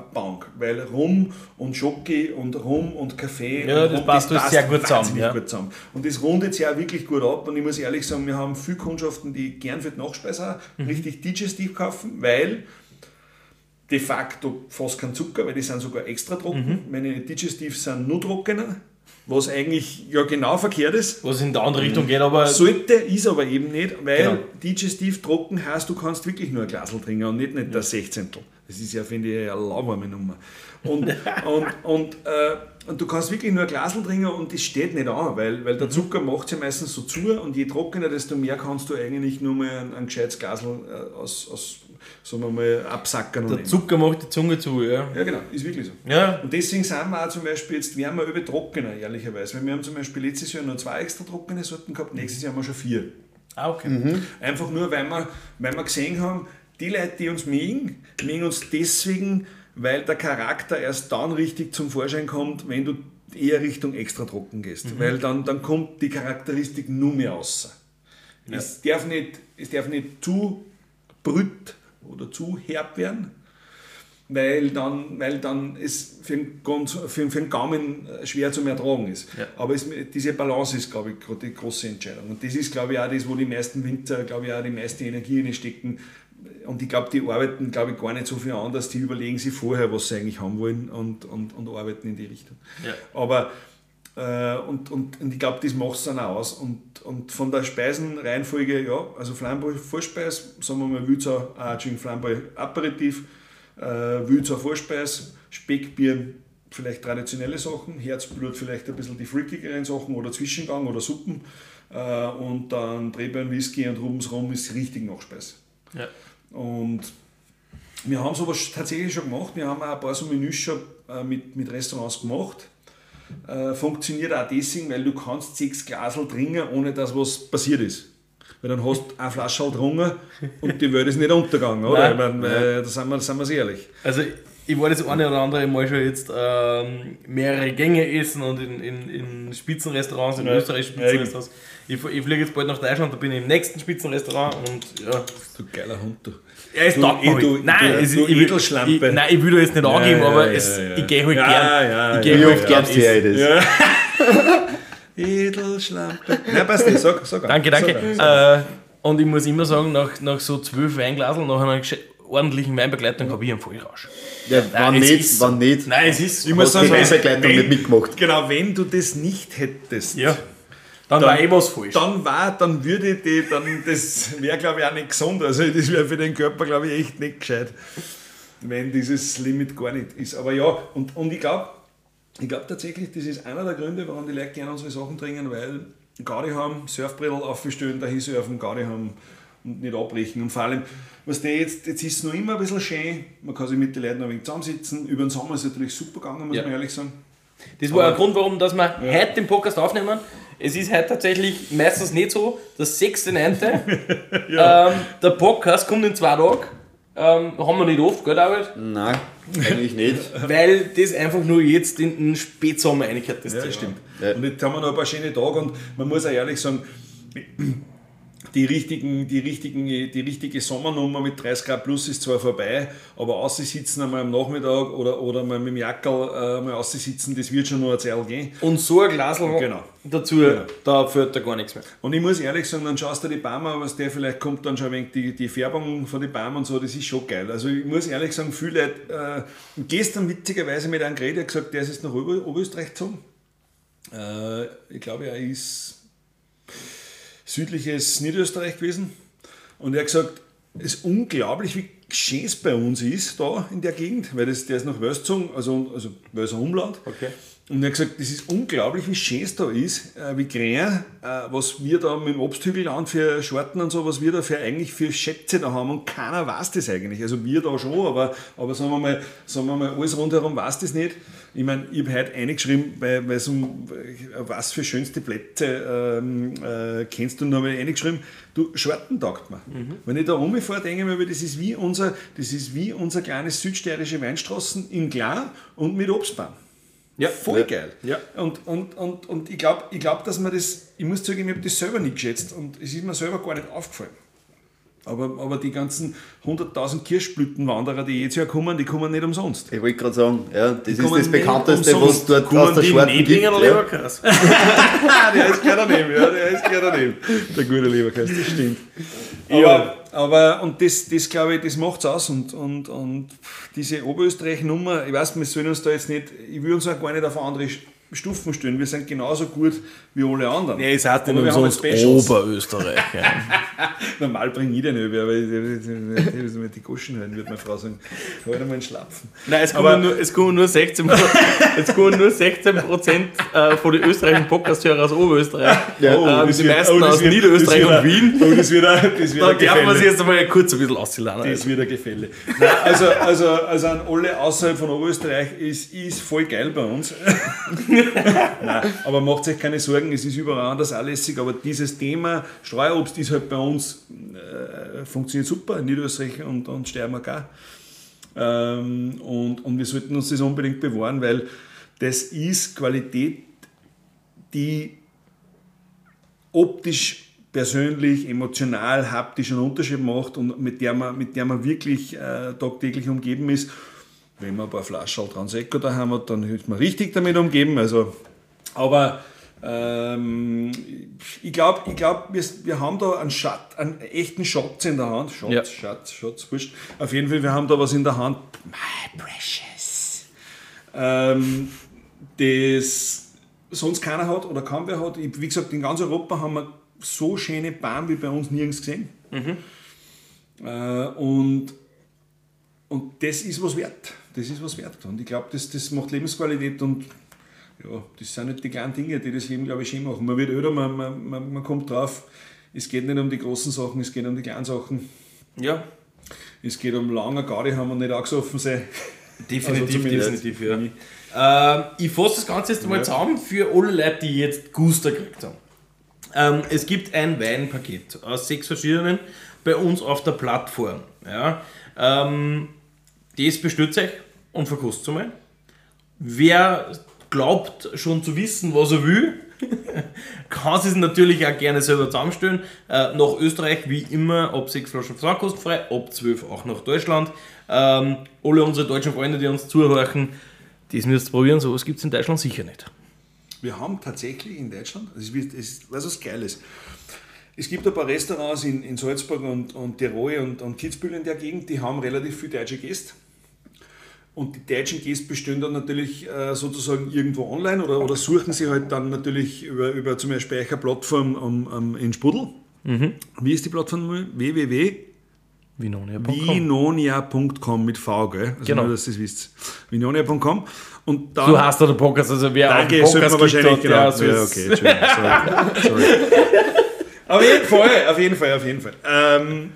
Bank. Weil Rum und Schoki und Rum und Kaffee Ja, und das Rum, passt alles sehr gut zusammen, ja. gut zusammen. Und das rundet auch wirklich gut ab. Und ich muss ehrlich sagen, wir haben viele Kundschaften, die gern für die Nachspeise auch richtig digestiv kaufen, weil de facto fast kein Zucker, weil die sind sogar extra trocken. Meine Digestivs sind nur trockener, was eigentlich ja genau verkehrt ist. Was in die andere Richtung geht, aber Sollte, ist aber eben nicht, weil Genau. Digestiv trocken heißt, du kannst wirklich nur ein Glasl trinken und nicht, nicht das Sechzehntel. Das ist ja, finde ich, eine lauwarme Nummer. Und, und, und, äh, und du kannst wirklich nur ein Glasl trinken und das steht nicht an, weil, weil der Zucker macht ja meistens so zu und je trockener, desto mehr kannst du eigentlich nur mal ein, ein gescheites Glasl äh, aus, aus, sagen wir mal, absackern. und der nehmen. Zucker macht die Zunge zu. Ja. Ja, genau, ist wirklich so. Ja. Und deswegen sind wir auch zum Beispiel jetzt wärmer über trockener, ehrlicherweise. Weil wir haben zum Beispiel letztes Jahr nur zwei extra trockene Sorten gehabt, nächstes Jahr haben wir schon vier. Ah, okay. Einfach nur, weil wir, weil wir gesehen haben, die Leute, die uns mögen, mögen uns deswegen, weil der Charakter erst dann richtig zum Vorschein kommt, wenn du eher Richtung extra trocken gehst. Weil dann, dann kommt die Charakteristik nur mehr raus. Es, darf nicht, es darf nicht zu brüt oder zu herb werden, weil dann, weil dann es für den, für, für den Gaumen äh, schwer zu ertragen ist. Ja. Aber es, diese Balance ist, glaube ich, die große Entscheidung. Und das ist, glaube ich, auch das, wo die meisten Winter, glaube ich, auch die meiste Energie stecken. Und ich glaube, die arbeiten, glaube ich, gar nicht so viel anders. Die überlegen sich vorher, was sie eigentlich haben wollen und, und, und arbeiten in die Richtung. Ja. Aber äh, und, und, und ich glaube, das macht es dann auch aus. Und, und von der Speisenreihenfolge, ja, also Flamboy Vorspeis, sagen wir mal Wülzer, äh, Entschuldigung, Flamboy Aperitif, äh, Wülzer Vorspeis, Speckbier, vielleicht traditionelle Sachen, Herzblut vielleicht ein bisschen die freakigeren Sachen oder Zwischengang oder Suppen äh, und dann Drehbein Whisky und Rubens Rum ist richtig Nachspeis. Ja. Und wir haben sowas tatsächlich schon gemacht. Wir haben auch ein paar so Menüs schon äh, mit, mit Restaurants gemacht. Äh, funktioniert auch deswegen, weil du kannst sechs Glasel trinken, ohne dass was passiert ist. Weil dann hast du eine Flasche getrunken und die Welt ist nicht untergegangen, oder? Nein. Ich mein, da sind wir, sind wir ehrlich. Also ich war das eine oder andere Mal schon jetzt ähm, mehrere Gänge essen und in, in, in Spitzenrestaurants, in Ja. Österreich Spitzenrestaurants. Ich, ich fliege jetzt bald nach Deutschland, da bin ich im nächsten Spitzenrestaurant und ja. Du geiler Hund, du. Ja, es taugt mir halt. Nein, du- es, du ich, Edelschlampe. Ich, nein, ich will da jetzt nicht angeben, ja, aber ja, es, ja. ich gehe halt Ja, gern. ja, ich ja, gehe Wie halt oft gab's dir das? Edelschlampe. Nein, passt nicht, sag, sag Danke, sag danke. an, sag Äh, und ich muss immer sagen, nach, nach so zwölf Weinglaseln, nach einer ordentlichen Weinbegleitung, habe ich einen Vollrausch. Ja, wann nicht, ist so. wann nicht. Nein, es ist. Ich muss sagen, die Reisebegleitung wenn- nicht mitgemacht. Genau, wenn du das nicht hättest, Ja. Dann, Dann- war eh was falsch. dann war, dann würde die, dann, das wäre glaube ich auch nicht gesund. Also das wäre für den Körper glaube ich echt nicht gescheit, wenn dieses Limit gar nicht ist. Aber ja, und, und ich glaube, ich glaube tatsächlich, das ist einer der Gründe, warum die Leute gerne unsere Sachen trinken, weil Gaudi haben, Surfbrittel aufstellen, dahin surfen, Gaudi haben und nicht abbrechen. Und vor allem, was der jetzt, jetzt ist es noch immer ein bisschen schön, man kann sich mit den Leuten noch ein wenig zusammensitzen. Über den Sommer ist es natürlich super gegangen, muss Ja. man ehrlich sagen. Das war ein Grund, warum dass wir heute den Podcast aufnehmen. Es ist heute tatsächlich meistens nicht so, das 6.9. ähm, der Podcast kommt in zwei Tagen. Ähm, haben wir nicht oft, gell, David? Nein, eigentlich nicht. Weil das einfach nur jetzt in den Spätsommer reingehört, das Ja, Thema. stimmt. Ja. Und jetzt haben wir noch ein paar schöne Tage und man muss auch ehrlich sagen, die, richtigen, die, richtigen, die richtige Sommernummer mit 30 Grad plus ist zwar vorbei, aber aussitzen einmal am Nachmittag oder, oder mal mit dem Jackerl äh, mal aussitzen, das wird schon noch eine Zeit gehen. Und so ein Glas Genau. dazu, da fällt da gar nichts mehr. Und ich muss ehrlich sagen, dann schaust du die Barmer, was der vielleicht kommt, dann schon ein wenig die, die Färbung von den Barmen und so, das ist schon geil. Also ich muss ehrlich sagen, viele Leute, äh, gestern witzigerweise mit einem geredet, gesagt, der ist jetzt nach Ober Oberösterreich gezogen. Äh, ich glaube, er ist südliches Niederösterreich gewesen. Und er hat gesagt, es ist unglaublich, wie schön es bei uns ist, da in der Gegend, weil das, der ist nach Wölszogen, also, also Wölser Umland. Okay. Und er hat gesagt, das ist unglaublich, wie schön es da ist, äh, wie grün, äh, was wir da mit dem Obsthügelland für Schorten und so, was wir da für eigentlich für Schätze da haben und keiner weiß das eigentlich. Also wir da schon, aber, aber sagen, wir mal, sagen wir mal, alles rundherum weiß das nicht. Ich meine, ich habe heute eingeschrieben, weil weil um äh, was für schönste Plätze ähm, äh, kennst du, und habe ich eingeschrieben, du, Schorten taugt mir. Wenn ich da rumfahre, denke ich mir, das ist wie unser, das ist wie unser kleines südsteirische Weinstraßen in klar und mit Obstbaum. Ja. Voll Ja. geil. Ja. Und, und, und, und ich glaube, ich glaub, dass man das, ich muss sagen, ich habe das selber nicht geschätzt und es ist mir selber gar nicht aufgefallen. Aber, aber die ganzen 100.000 Kirschblütenwanderer, die jetzt ja kommen, die kommen nicht umsonst. Ich wollte gerade sagen, ja, das ist kommen das bekannteste, was dort aus der Schwarten gibt. Ja. Leberkäse? Der ist gleich daneben, ja, der ist gleich daneben. Der gute Leberkäse, das stimmt. Aber, aber und das, das glaube ich, das macht es aus. Und, und, und diese Oberösterreich-Nummer, ich weiß, wir sollen uns da jetzt nicht, ich will uns auch gar nicht auf andere Stufen stellen. Wir sind genauso gut wie alle anderen. Ja, es heißt wir haben Specials. Oberösterreich. Ja. Normal bringe ich den über, aber ich- ich- ich- ich- mit die Goschen hören, würde meine Frau sagen. Halt einmal einen Schlapfen. Nein, es kommen, nur, es kommen nur 16 es kommen nur 16 Prozent äh, von den österreichischen Podcast-Hörer aus Oberösterreich. Ja. ähm, das die wird- meisten oh, aus wird- Niederösterreich und Wien. Oh, das wird ein, das wird Da darf man sich jetzt einmal kurz ein bisschen auszuladen. Das wird ein Gefälle. Nein, also, also, also an alle außerhalb von Oberösterreich, es ist voll geil bei uns. Aber macht euch keine Sorgen, es ist überall anders anlässig, aber dieses Thema Streuobst ist halt bei uns, äh, funktioniert super, in Niederösterreich und, und Steiermark auch. Ähm, und, und wir sollten uns das unbedingt bewahren, weil das ist Qualität, die optisch, persönlich, emotional, haptisch einen Unterschied macht und mit der man, mit der man wirklich äh, tagtäglich umgeben ist. Wenn man ein paar Flaschen Transecco daheim hat, dann ist man richtig damit umgeben. Also, aber ähm, ich glaube, ich glaub, wir, wir haben da einen, Schat, einen echten Schatz in der Hand. Schatz, Ja. Schatz, Schatz, wurscht. Auf jeden Fall, wir haben da was in der Hand. My precious. Ähm, das sonst keiner hat oder kaum wer hat. Ich, wie gesagt, in ganz Europa haben wir so schöne Bahnen wie bei uns nirgends gesehen. Äh, und, und das ist was wert. Das ist was wert. Und ich glaube, das, das macht Lebensqualität und ja, das sind nicht die kleinen Dinge, die das Leben, glaube ich, schön machen. Man wird öder, man, man, man, man kommt drauf, es geht nicht um die großen Sachen, es geht um die kleinen Sachen. Ja, Es geht um lange Garde haben und nicht angesoffen sein. definitiv, Also definitiv, ja. Ähm, ich fasse das Ganze jetzt mal Ja. zusammen für alle Leute, die jetzt Guster gekriegt haben. Ähm, es gibt ein Weinpaket aus sechs verschiedenen bei uns auf der Plattform. Ja? Ähm, das bestellt euch und verkostet es mal. Wer glaubt schon zu wissen, was er will, kann es natürlich auch gerne selber zusammenstellen. Äh, nach Österreich wie immer ab 6 Flaschen versandkostenfrei, ab 12 auch nach Deutschland. Ähm, alle unsere deutschen Freunde, die uns zuhören, das müsst ihr probieren, sowas gibt es in Deutschland sicher nicht. Wir haben tatsächlich in Deutschland, das ist, das ist was geil ist? Es gibt ein paar Restaurants in, in Salzburg und, und Tirol und, und Kitzbühel in der Gegend, die haben relativ viele deutsche Gäste. Und die deutschen Gäste bestellen dann natürlich äh, sozusagen irgendwo online oder, oder suchen sie halt dann natürlich über, über zum Beispiel eine Plattform um, um, in Sprudel. Wie ist die Plattform? www Vinonia.com. Vinonia.com mit V, gell? Also Genau. nur, dass ihr es wisst. Vinonia.com. Und dann, So heißt der Podcast, also wer Danke, auch einen man Podcast wahrscheinlich, gibt, genau. der so ja, ist- okay, sorry. sorry. Auf jeden Fall, auf jeden Fall, auf jeden Fall. Ähm,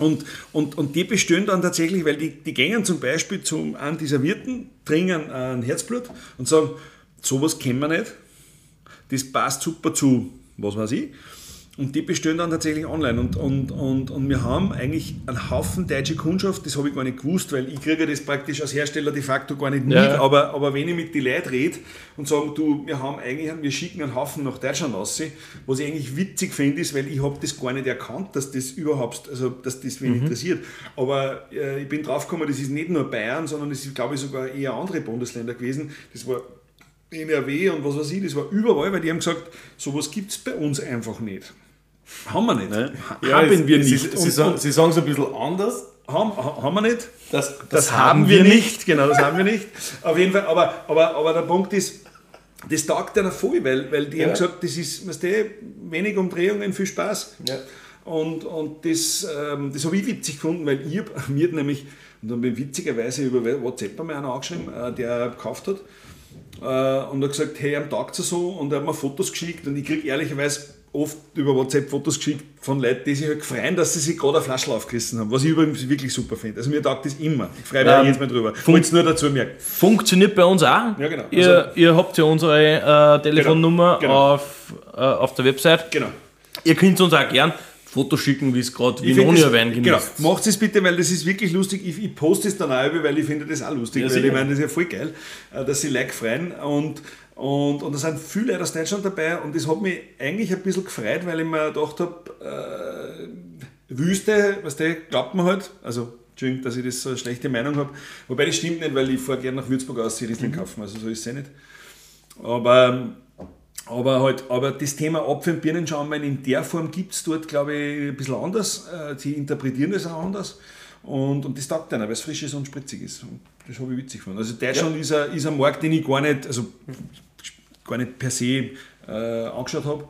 und, und, und die bestehen dann tatsächlich, weil die, die gehen zum Beispiel zum, an dieser Wirten, trinken ein Herzblut und sagen, sowas kennen wir nicht, das passt super zu, was weiß ich. Und die bestellen dann tatsächlich online. Und, und, und, und wir haben eigentlich einen Haufen deutsche Kundschaft, das habe ich gar nicht gewusst, weil ich kriege das praktisch als Hersteller de facto gar nicht mit. Ja. Aber, aber wenn ich mit den Leuten rede und sage, du, wir haben eigentlich, wir schicken einen Haufen nach Deutschland raus, was ich eigentlich witzig finde, ist, weil ich habe das gar nicht erkannt, dass das überhaupt, also dass das wen interessiert. Aber äh, ich bin draufgekommen, das ist nicht nur Bayern, sondern es ist, glaube ich, sogar eher andere Bundesländer gewesen. Das war NRW und was weiß ich, das war überall, weil die haben gesagt, sowas gibt es bei uns einfach nicht. Haben wir nicht. Ne? Ja, haben es- wir es nicht. Und- Sie sagen sie sagen es ein bisschen anders. haben, ha- haben wir nicht. Das, Das, haben wir nicht. genau, das haben wir nicht. Auf jeden Fall, aber, aber, aber der Punkt ist, das taugt einer voll, weil, weil die Ja. haben gesagt, das ist, weißt du, wenig Umdrehungen, viel Spaß. Ja. Und, und das, ähm, das habe ich witzig gefunden, weil hab, mir hat nämlich, und dann bin ich witzigerweise über WhatsApp einmal einer angeschrieben, äh, der gekauft hat. Äh, und hat gesagt, hey, am Tag so und er hat mir Fotos geschickt und ich kriege ehrlicherweise oft über WhatsApp Fotos geschickt von Leuten, die sich halt freuen, dass sie sich gerade eine Flasche aufgerissen haben, was ich übrigens wirklich super finde. Also mir taugt das immer. Ich freue mich Ähm, jedes Mal drüber. Ich wollte es nur dazu merken. Funktioniert bei uns auch. Ja, genau. Ihr, Also- ihr habt ja unsere äh, Telefonnummer Genau, genau. Auf, äh, auf der Website. Genau. Ihr könnt uns auch gern Fotos schicken, wie es gerade Vinonia-Wein das- Genau, genießt. macht es bitte, weil das ist wirklich lustig. Ich, ich poste es dann auch, weil ich finde das auch lustig. Ja, weil sicher. ich meine, das ist ja voll geil, äh, dass sie like freuen. Und, und, und da sind viele Leute aus Deutschland dabei. Und das hat mich eigentlich ein bisschen gefreut, weil ich mir gedacht habe, äh, Wüste, was der glaubt man halt. Also, Entschuldigung, dass ich das so eine schlechte Meinung habe. Wobei das stimmt nicht, weil ich fahre gerne nach Würzburg aus, die Riesling kaufen. Also, so ist es ja nicht. Aber, aber, halt, aber das Thema Apfel- und Birnenschaumwein in der Form gibt es dort, glaube ich, ein bisschen anders. Äh, Sie interpretieren das auch anders. Und, und das taugt einer, weil es frisch ist und spritzig ist. Und das habe ich witzig gefunden. Also Deutschland ist, ein, ist ein Markt, den ich gar nicht, also gar nicht per se äh, angeschaut habe.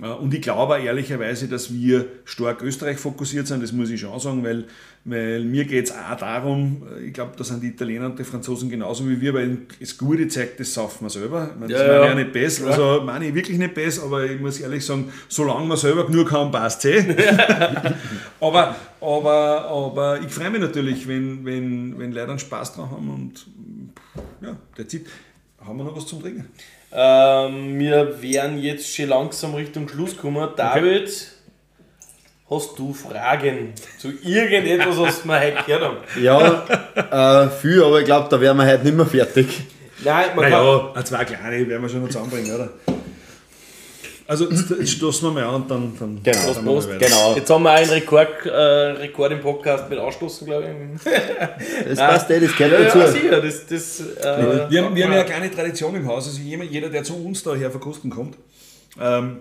Äh, Und ich glaube auch ehrlicherweise, dass wir stark Österreich fokussiert sind, das muss ich schon sagen, weil, weil mir geht es auch darum, äh, ich glaube, da sind die Italiener und die Franzosen genauso wie wir, weil das gute zeigt, das saufen wir selber. Ich meine, das Ja, meine ja. nicht besser, also meine ich wirklich nicht besser, aber ich muss ehrlich sagen, solange man selber genug haben, passt es eh. aber, aber, aber ich freue mich natürlich, wenn, wenn, wenn Leute einen Spaß dran haben und ja, der. Haben wir noch was zum Trinken? Ähm, wir werden jetzt schon langsam Richtung Schluss kommen. David, Hast du Fragen zu irgendetwas, was wir heute gehört haben? Ja, äh, viel, aber ich glaube, da wären wir heute nicht mehr fertig. Nein, man kann. Naja, ein, zwei kleine werden wir schon noch zusammenbringen, oder? Also, jetzt jetzt stoßen wir mal an und dann. dann Genau. Prost. weiter. Genau. Jetzt haben wir einen Rekord, äh, Rekord im Podcast mit Ausstoßen, glaube ich. Das passt eh, das gehört Ja, dazu. ja, sicher. Das, das, äh, Wir haben, wir haben ja eine kleine Tradition im Haus. Also jeder, der zu uns daher verkosten kommt, ähm,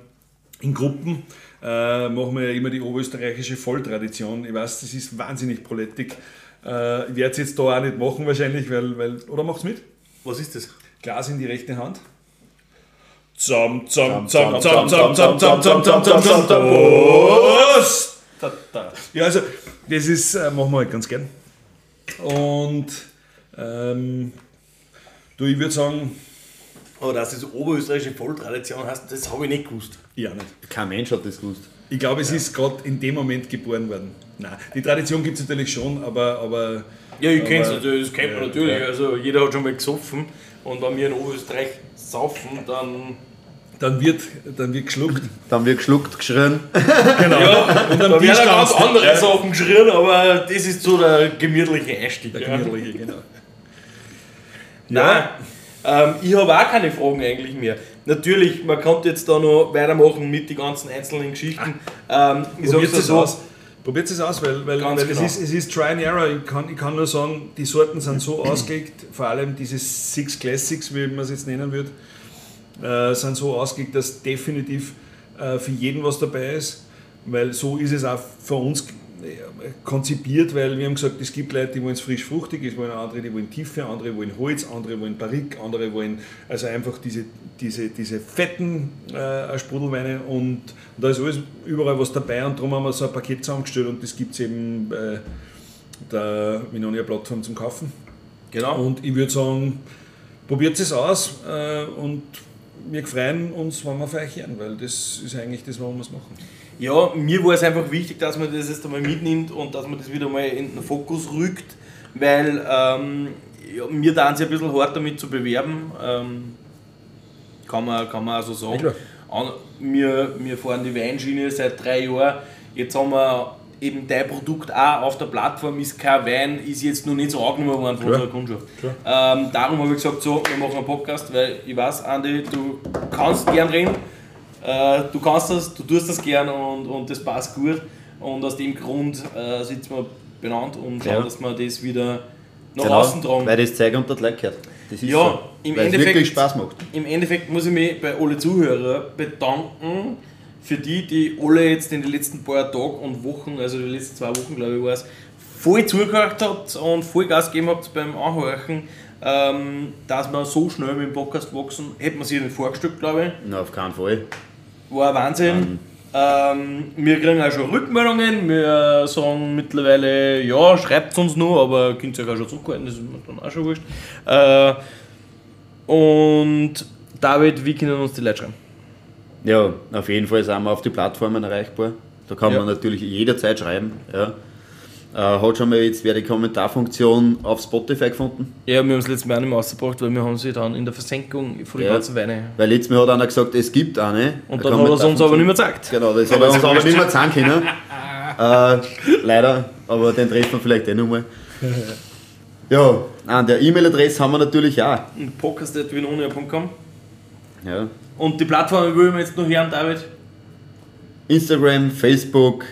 in Gruppen äh, machen wir ja immer die oberösterreichische Volltradition. Ich weiß, das ist wahnsinnig prolettig. Äh, ich werde es jetzt da auch nicht machen wahrscheinlich, weil, weil oder macht's mit? was ist das? Glas in die rechte Hand. Zam, zam, zam, zam, zam, zam, zam, zam, zam, zam, zam, zam. Prost! Da, da. Ja, also das ist, äh, machen wir halt ganz gern. Und ähm, du, ich würde sagen, Aber dass das oberösterreichische Volltradition heißt, das habe ich nicht gewusst. ja nicht. Kein Mensch hat das gewusst. Ich glaube, es ist gerade in dem Moment geboren worden. Nein, die Tradition gibt es natürlich schon, aber, aber Ja, ich kenne es natürlich, das kennt man Ja, natürlich. ja. Also jeder hat schon mal gesoffen und wenn wir in Oberösterreich saufen, dann. Dann wird, dann wird geschluckt. Dann wird geschluckt, geschrien. Genau. Ja, und am da werden ganz andere Ja. Sachen geschrien, aber das ist so der gemütliche Einstieg. Der ja. gemütliche, genau. Nein, ähm, ich habe auch keine Fragen eigentlich mehr. Natürlich, man könnte jetzt da noch weitermachen mit den ganzen einzelnen Geschichten. Ähm, ich Probiert sag's es so, aus. Probiert es aus, weil, weil, weil genau. es, ist, es ist Try and Error. Ich kann, ich kann nur sagen, die Sorten sind so ausgelegt, vor allem diese Six Classics, wie man es jetzt nennen würde, äh, sind so ausgelegt, dass definitiv äh, für jeden was dabei ist, weil so ist es auch für uns äh, konzipiert, weil wir haben gesagt, es gibt Leute, die wollen es frisch fruchtig, es wollen andere, die wollen Tiefe, andere wollen Holz, andere wollen Barrique, andere wollen also einfach diese, diese, diese fetten äh, Sprudelweine und, und da ist alles überall was dabei und darum haben wir so ein Paket zusammengestellt und das gibt es eben bei der Minonia Plattform zum Kaufen. genau. Und ich würde sagen, probiert es aus äh, und wir freuen uns, wenn wir für euch hören, weil das ist eigentlich das, warum wir es machen. Ja, mir war es einfach wichtig, dass man das jetzt einmal mitnimmt und dass man das wieder mal in den Fokus rückt, weil ähm, ja, mir da sie ein bisschen hart damit zu bewerben, ähm, kann, man, kann man auch so sagen. An, wir, wir fahren die Weinschiene seit drei Jahren, jetzt haben wir eben dein Produkt auch auf der Plattform, ist kein Wein, ist jetzt noch nicht so angenommen worden von unserer Kundschaft. Ähm, darum habe ich gesagt, so, wir machen einen Podcast, weil ich weiß, Andi, du kannst gern reden, äh, du kannst das, du tust das gern und, und das passt gut. Und aus dem Grund äh, sitzen wir benannt und schauen, Ja. dass wir das wieder nach Genau, außen tragen. weil das Zeug unter die Leute gehört. Das ist Ja, so. im Endeffekt- wirklich Spaß macht. Im Endeffekt muss ich mich bei alle Zuhörer bedanken, für die, die alle jetzt in den letzten paar Tagen und Wochen, also die letzten zwei Wochen glaube ich war es, voll zugehört habt und voll Gas gegeben habt beim Anhorchen, ähm, dass wir so schnell mit dem Podcast wachsen, hätte man sich nicht vorgestellt, glaube ich. Na, auf keinen Fall. War ein Wahnsinn. Ähm, wir kriegen auch schon Rückmeldungen. Wir sagen mittlerweile, ja, schreibt uns nur, aber könnt ihr euch auch schon zurückhalten, das ist mir dann auch schon wurscht. Äh, und David, wie können uns die Leute schreiben? Ja, auf jeden Fall sind wir auf die Plattformen erreichbar. Da kann Ja. man natürlich jederzeit schreiben. Ja. Äh, hat schon mal jetzt wer die Kommentarfunktion auf Spotify gefunden? Ja, wir haben es letztes Mal auch nicht mehr rausgebracht, weil wir haben sie dann in der Versenkung von den Ja. ganzen Weine. Weil letztes Mal hat einer gesagt, es gibt eine. Und dann hat er es uns aber nicht mehr gesagt. Genau, das hat er uns aber nicht mehr zeigen können. äh, leider, aber den treffen wir vielleicht eh nochmal. Ja, an der E-Mail-Adresse haben wir natürlich auch. Podcast.vinonia.com Ja. Und die Plattform wollen wir jetzt noch hören, David. Instagram, Facebook,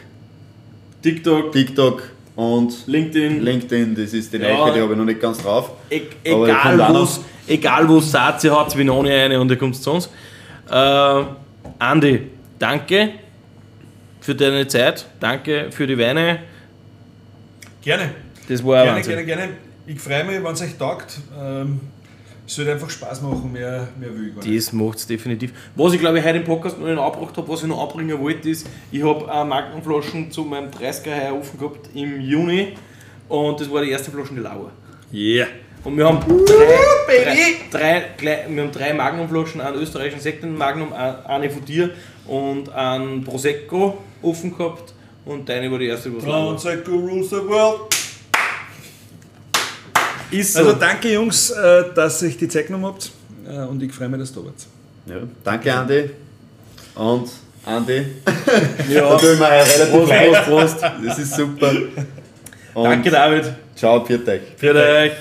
TikTok, TikTok und LinkedIn. LinkedIn, das ist die Ja. die habe ich noch nicht ganz drauf. E egal noch. wo seid, ihr habt Vinoni eine und ihr kommt zu uns. Äh, Andi, danke für deine Zeit, danke für die Weine. Gerne. Das war Gerne, Wahnsinn. gerne, gerne. Ich freue mich, wenn es euch taugt. Ähm, es wird einfach Spaß machen, mehr, mehr will ich gar nicht. Das macht es definitiv. Was ich glaube ich heute im Podcast noch nicht angebracht habe, was ich noch anbringen wollte, ist, ich habe eine Markenflaschen zu meinem 30er heuer offen gehabt im Juni und das war die erste Flasche die Lauer. Yeah. Und wir haben drei, drei, drei, drei, wir haben drei Magnumflaschen, einen österreichischen Sekt in Magnum, eine von dir und einen Prosecco offen gehabt und deine war die erste, was Lauer. Ist so. Also danke Jungs, äh, dass ihr euch die Zeit genommen habt äh, und ich freue mich, dass du da wart. Ja. Danke, Andi. Und Andi. Ja, Da tue ich mir relativ Prost. Prost, Prost. Das ist super. Und Danke, David. Ciao, Pfiat euch. Für euch.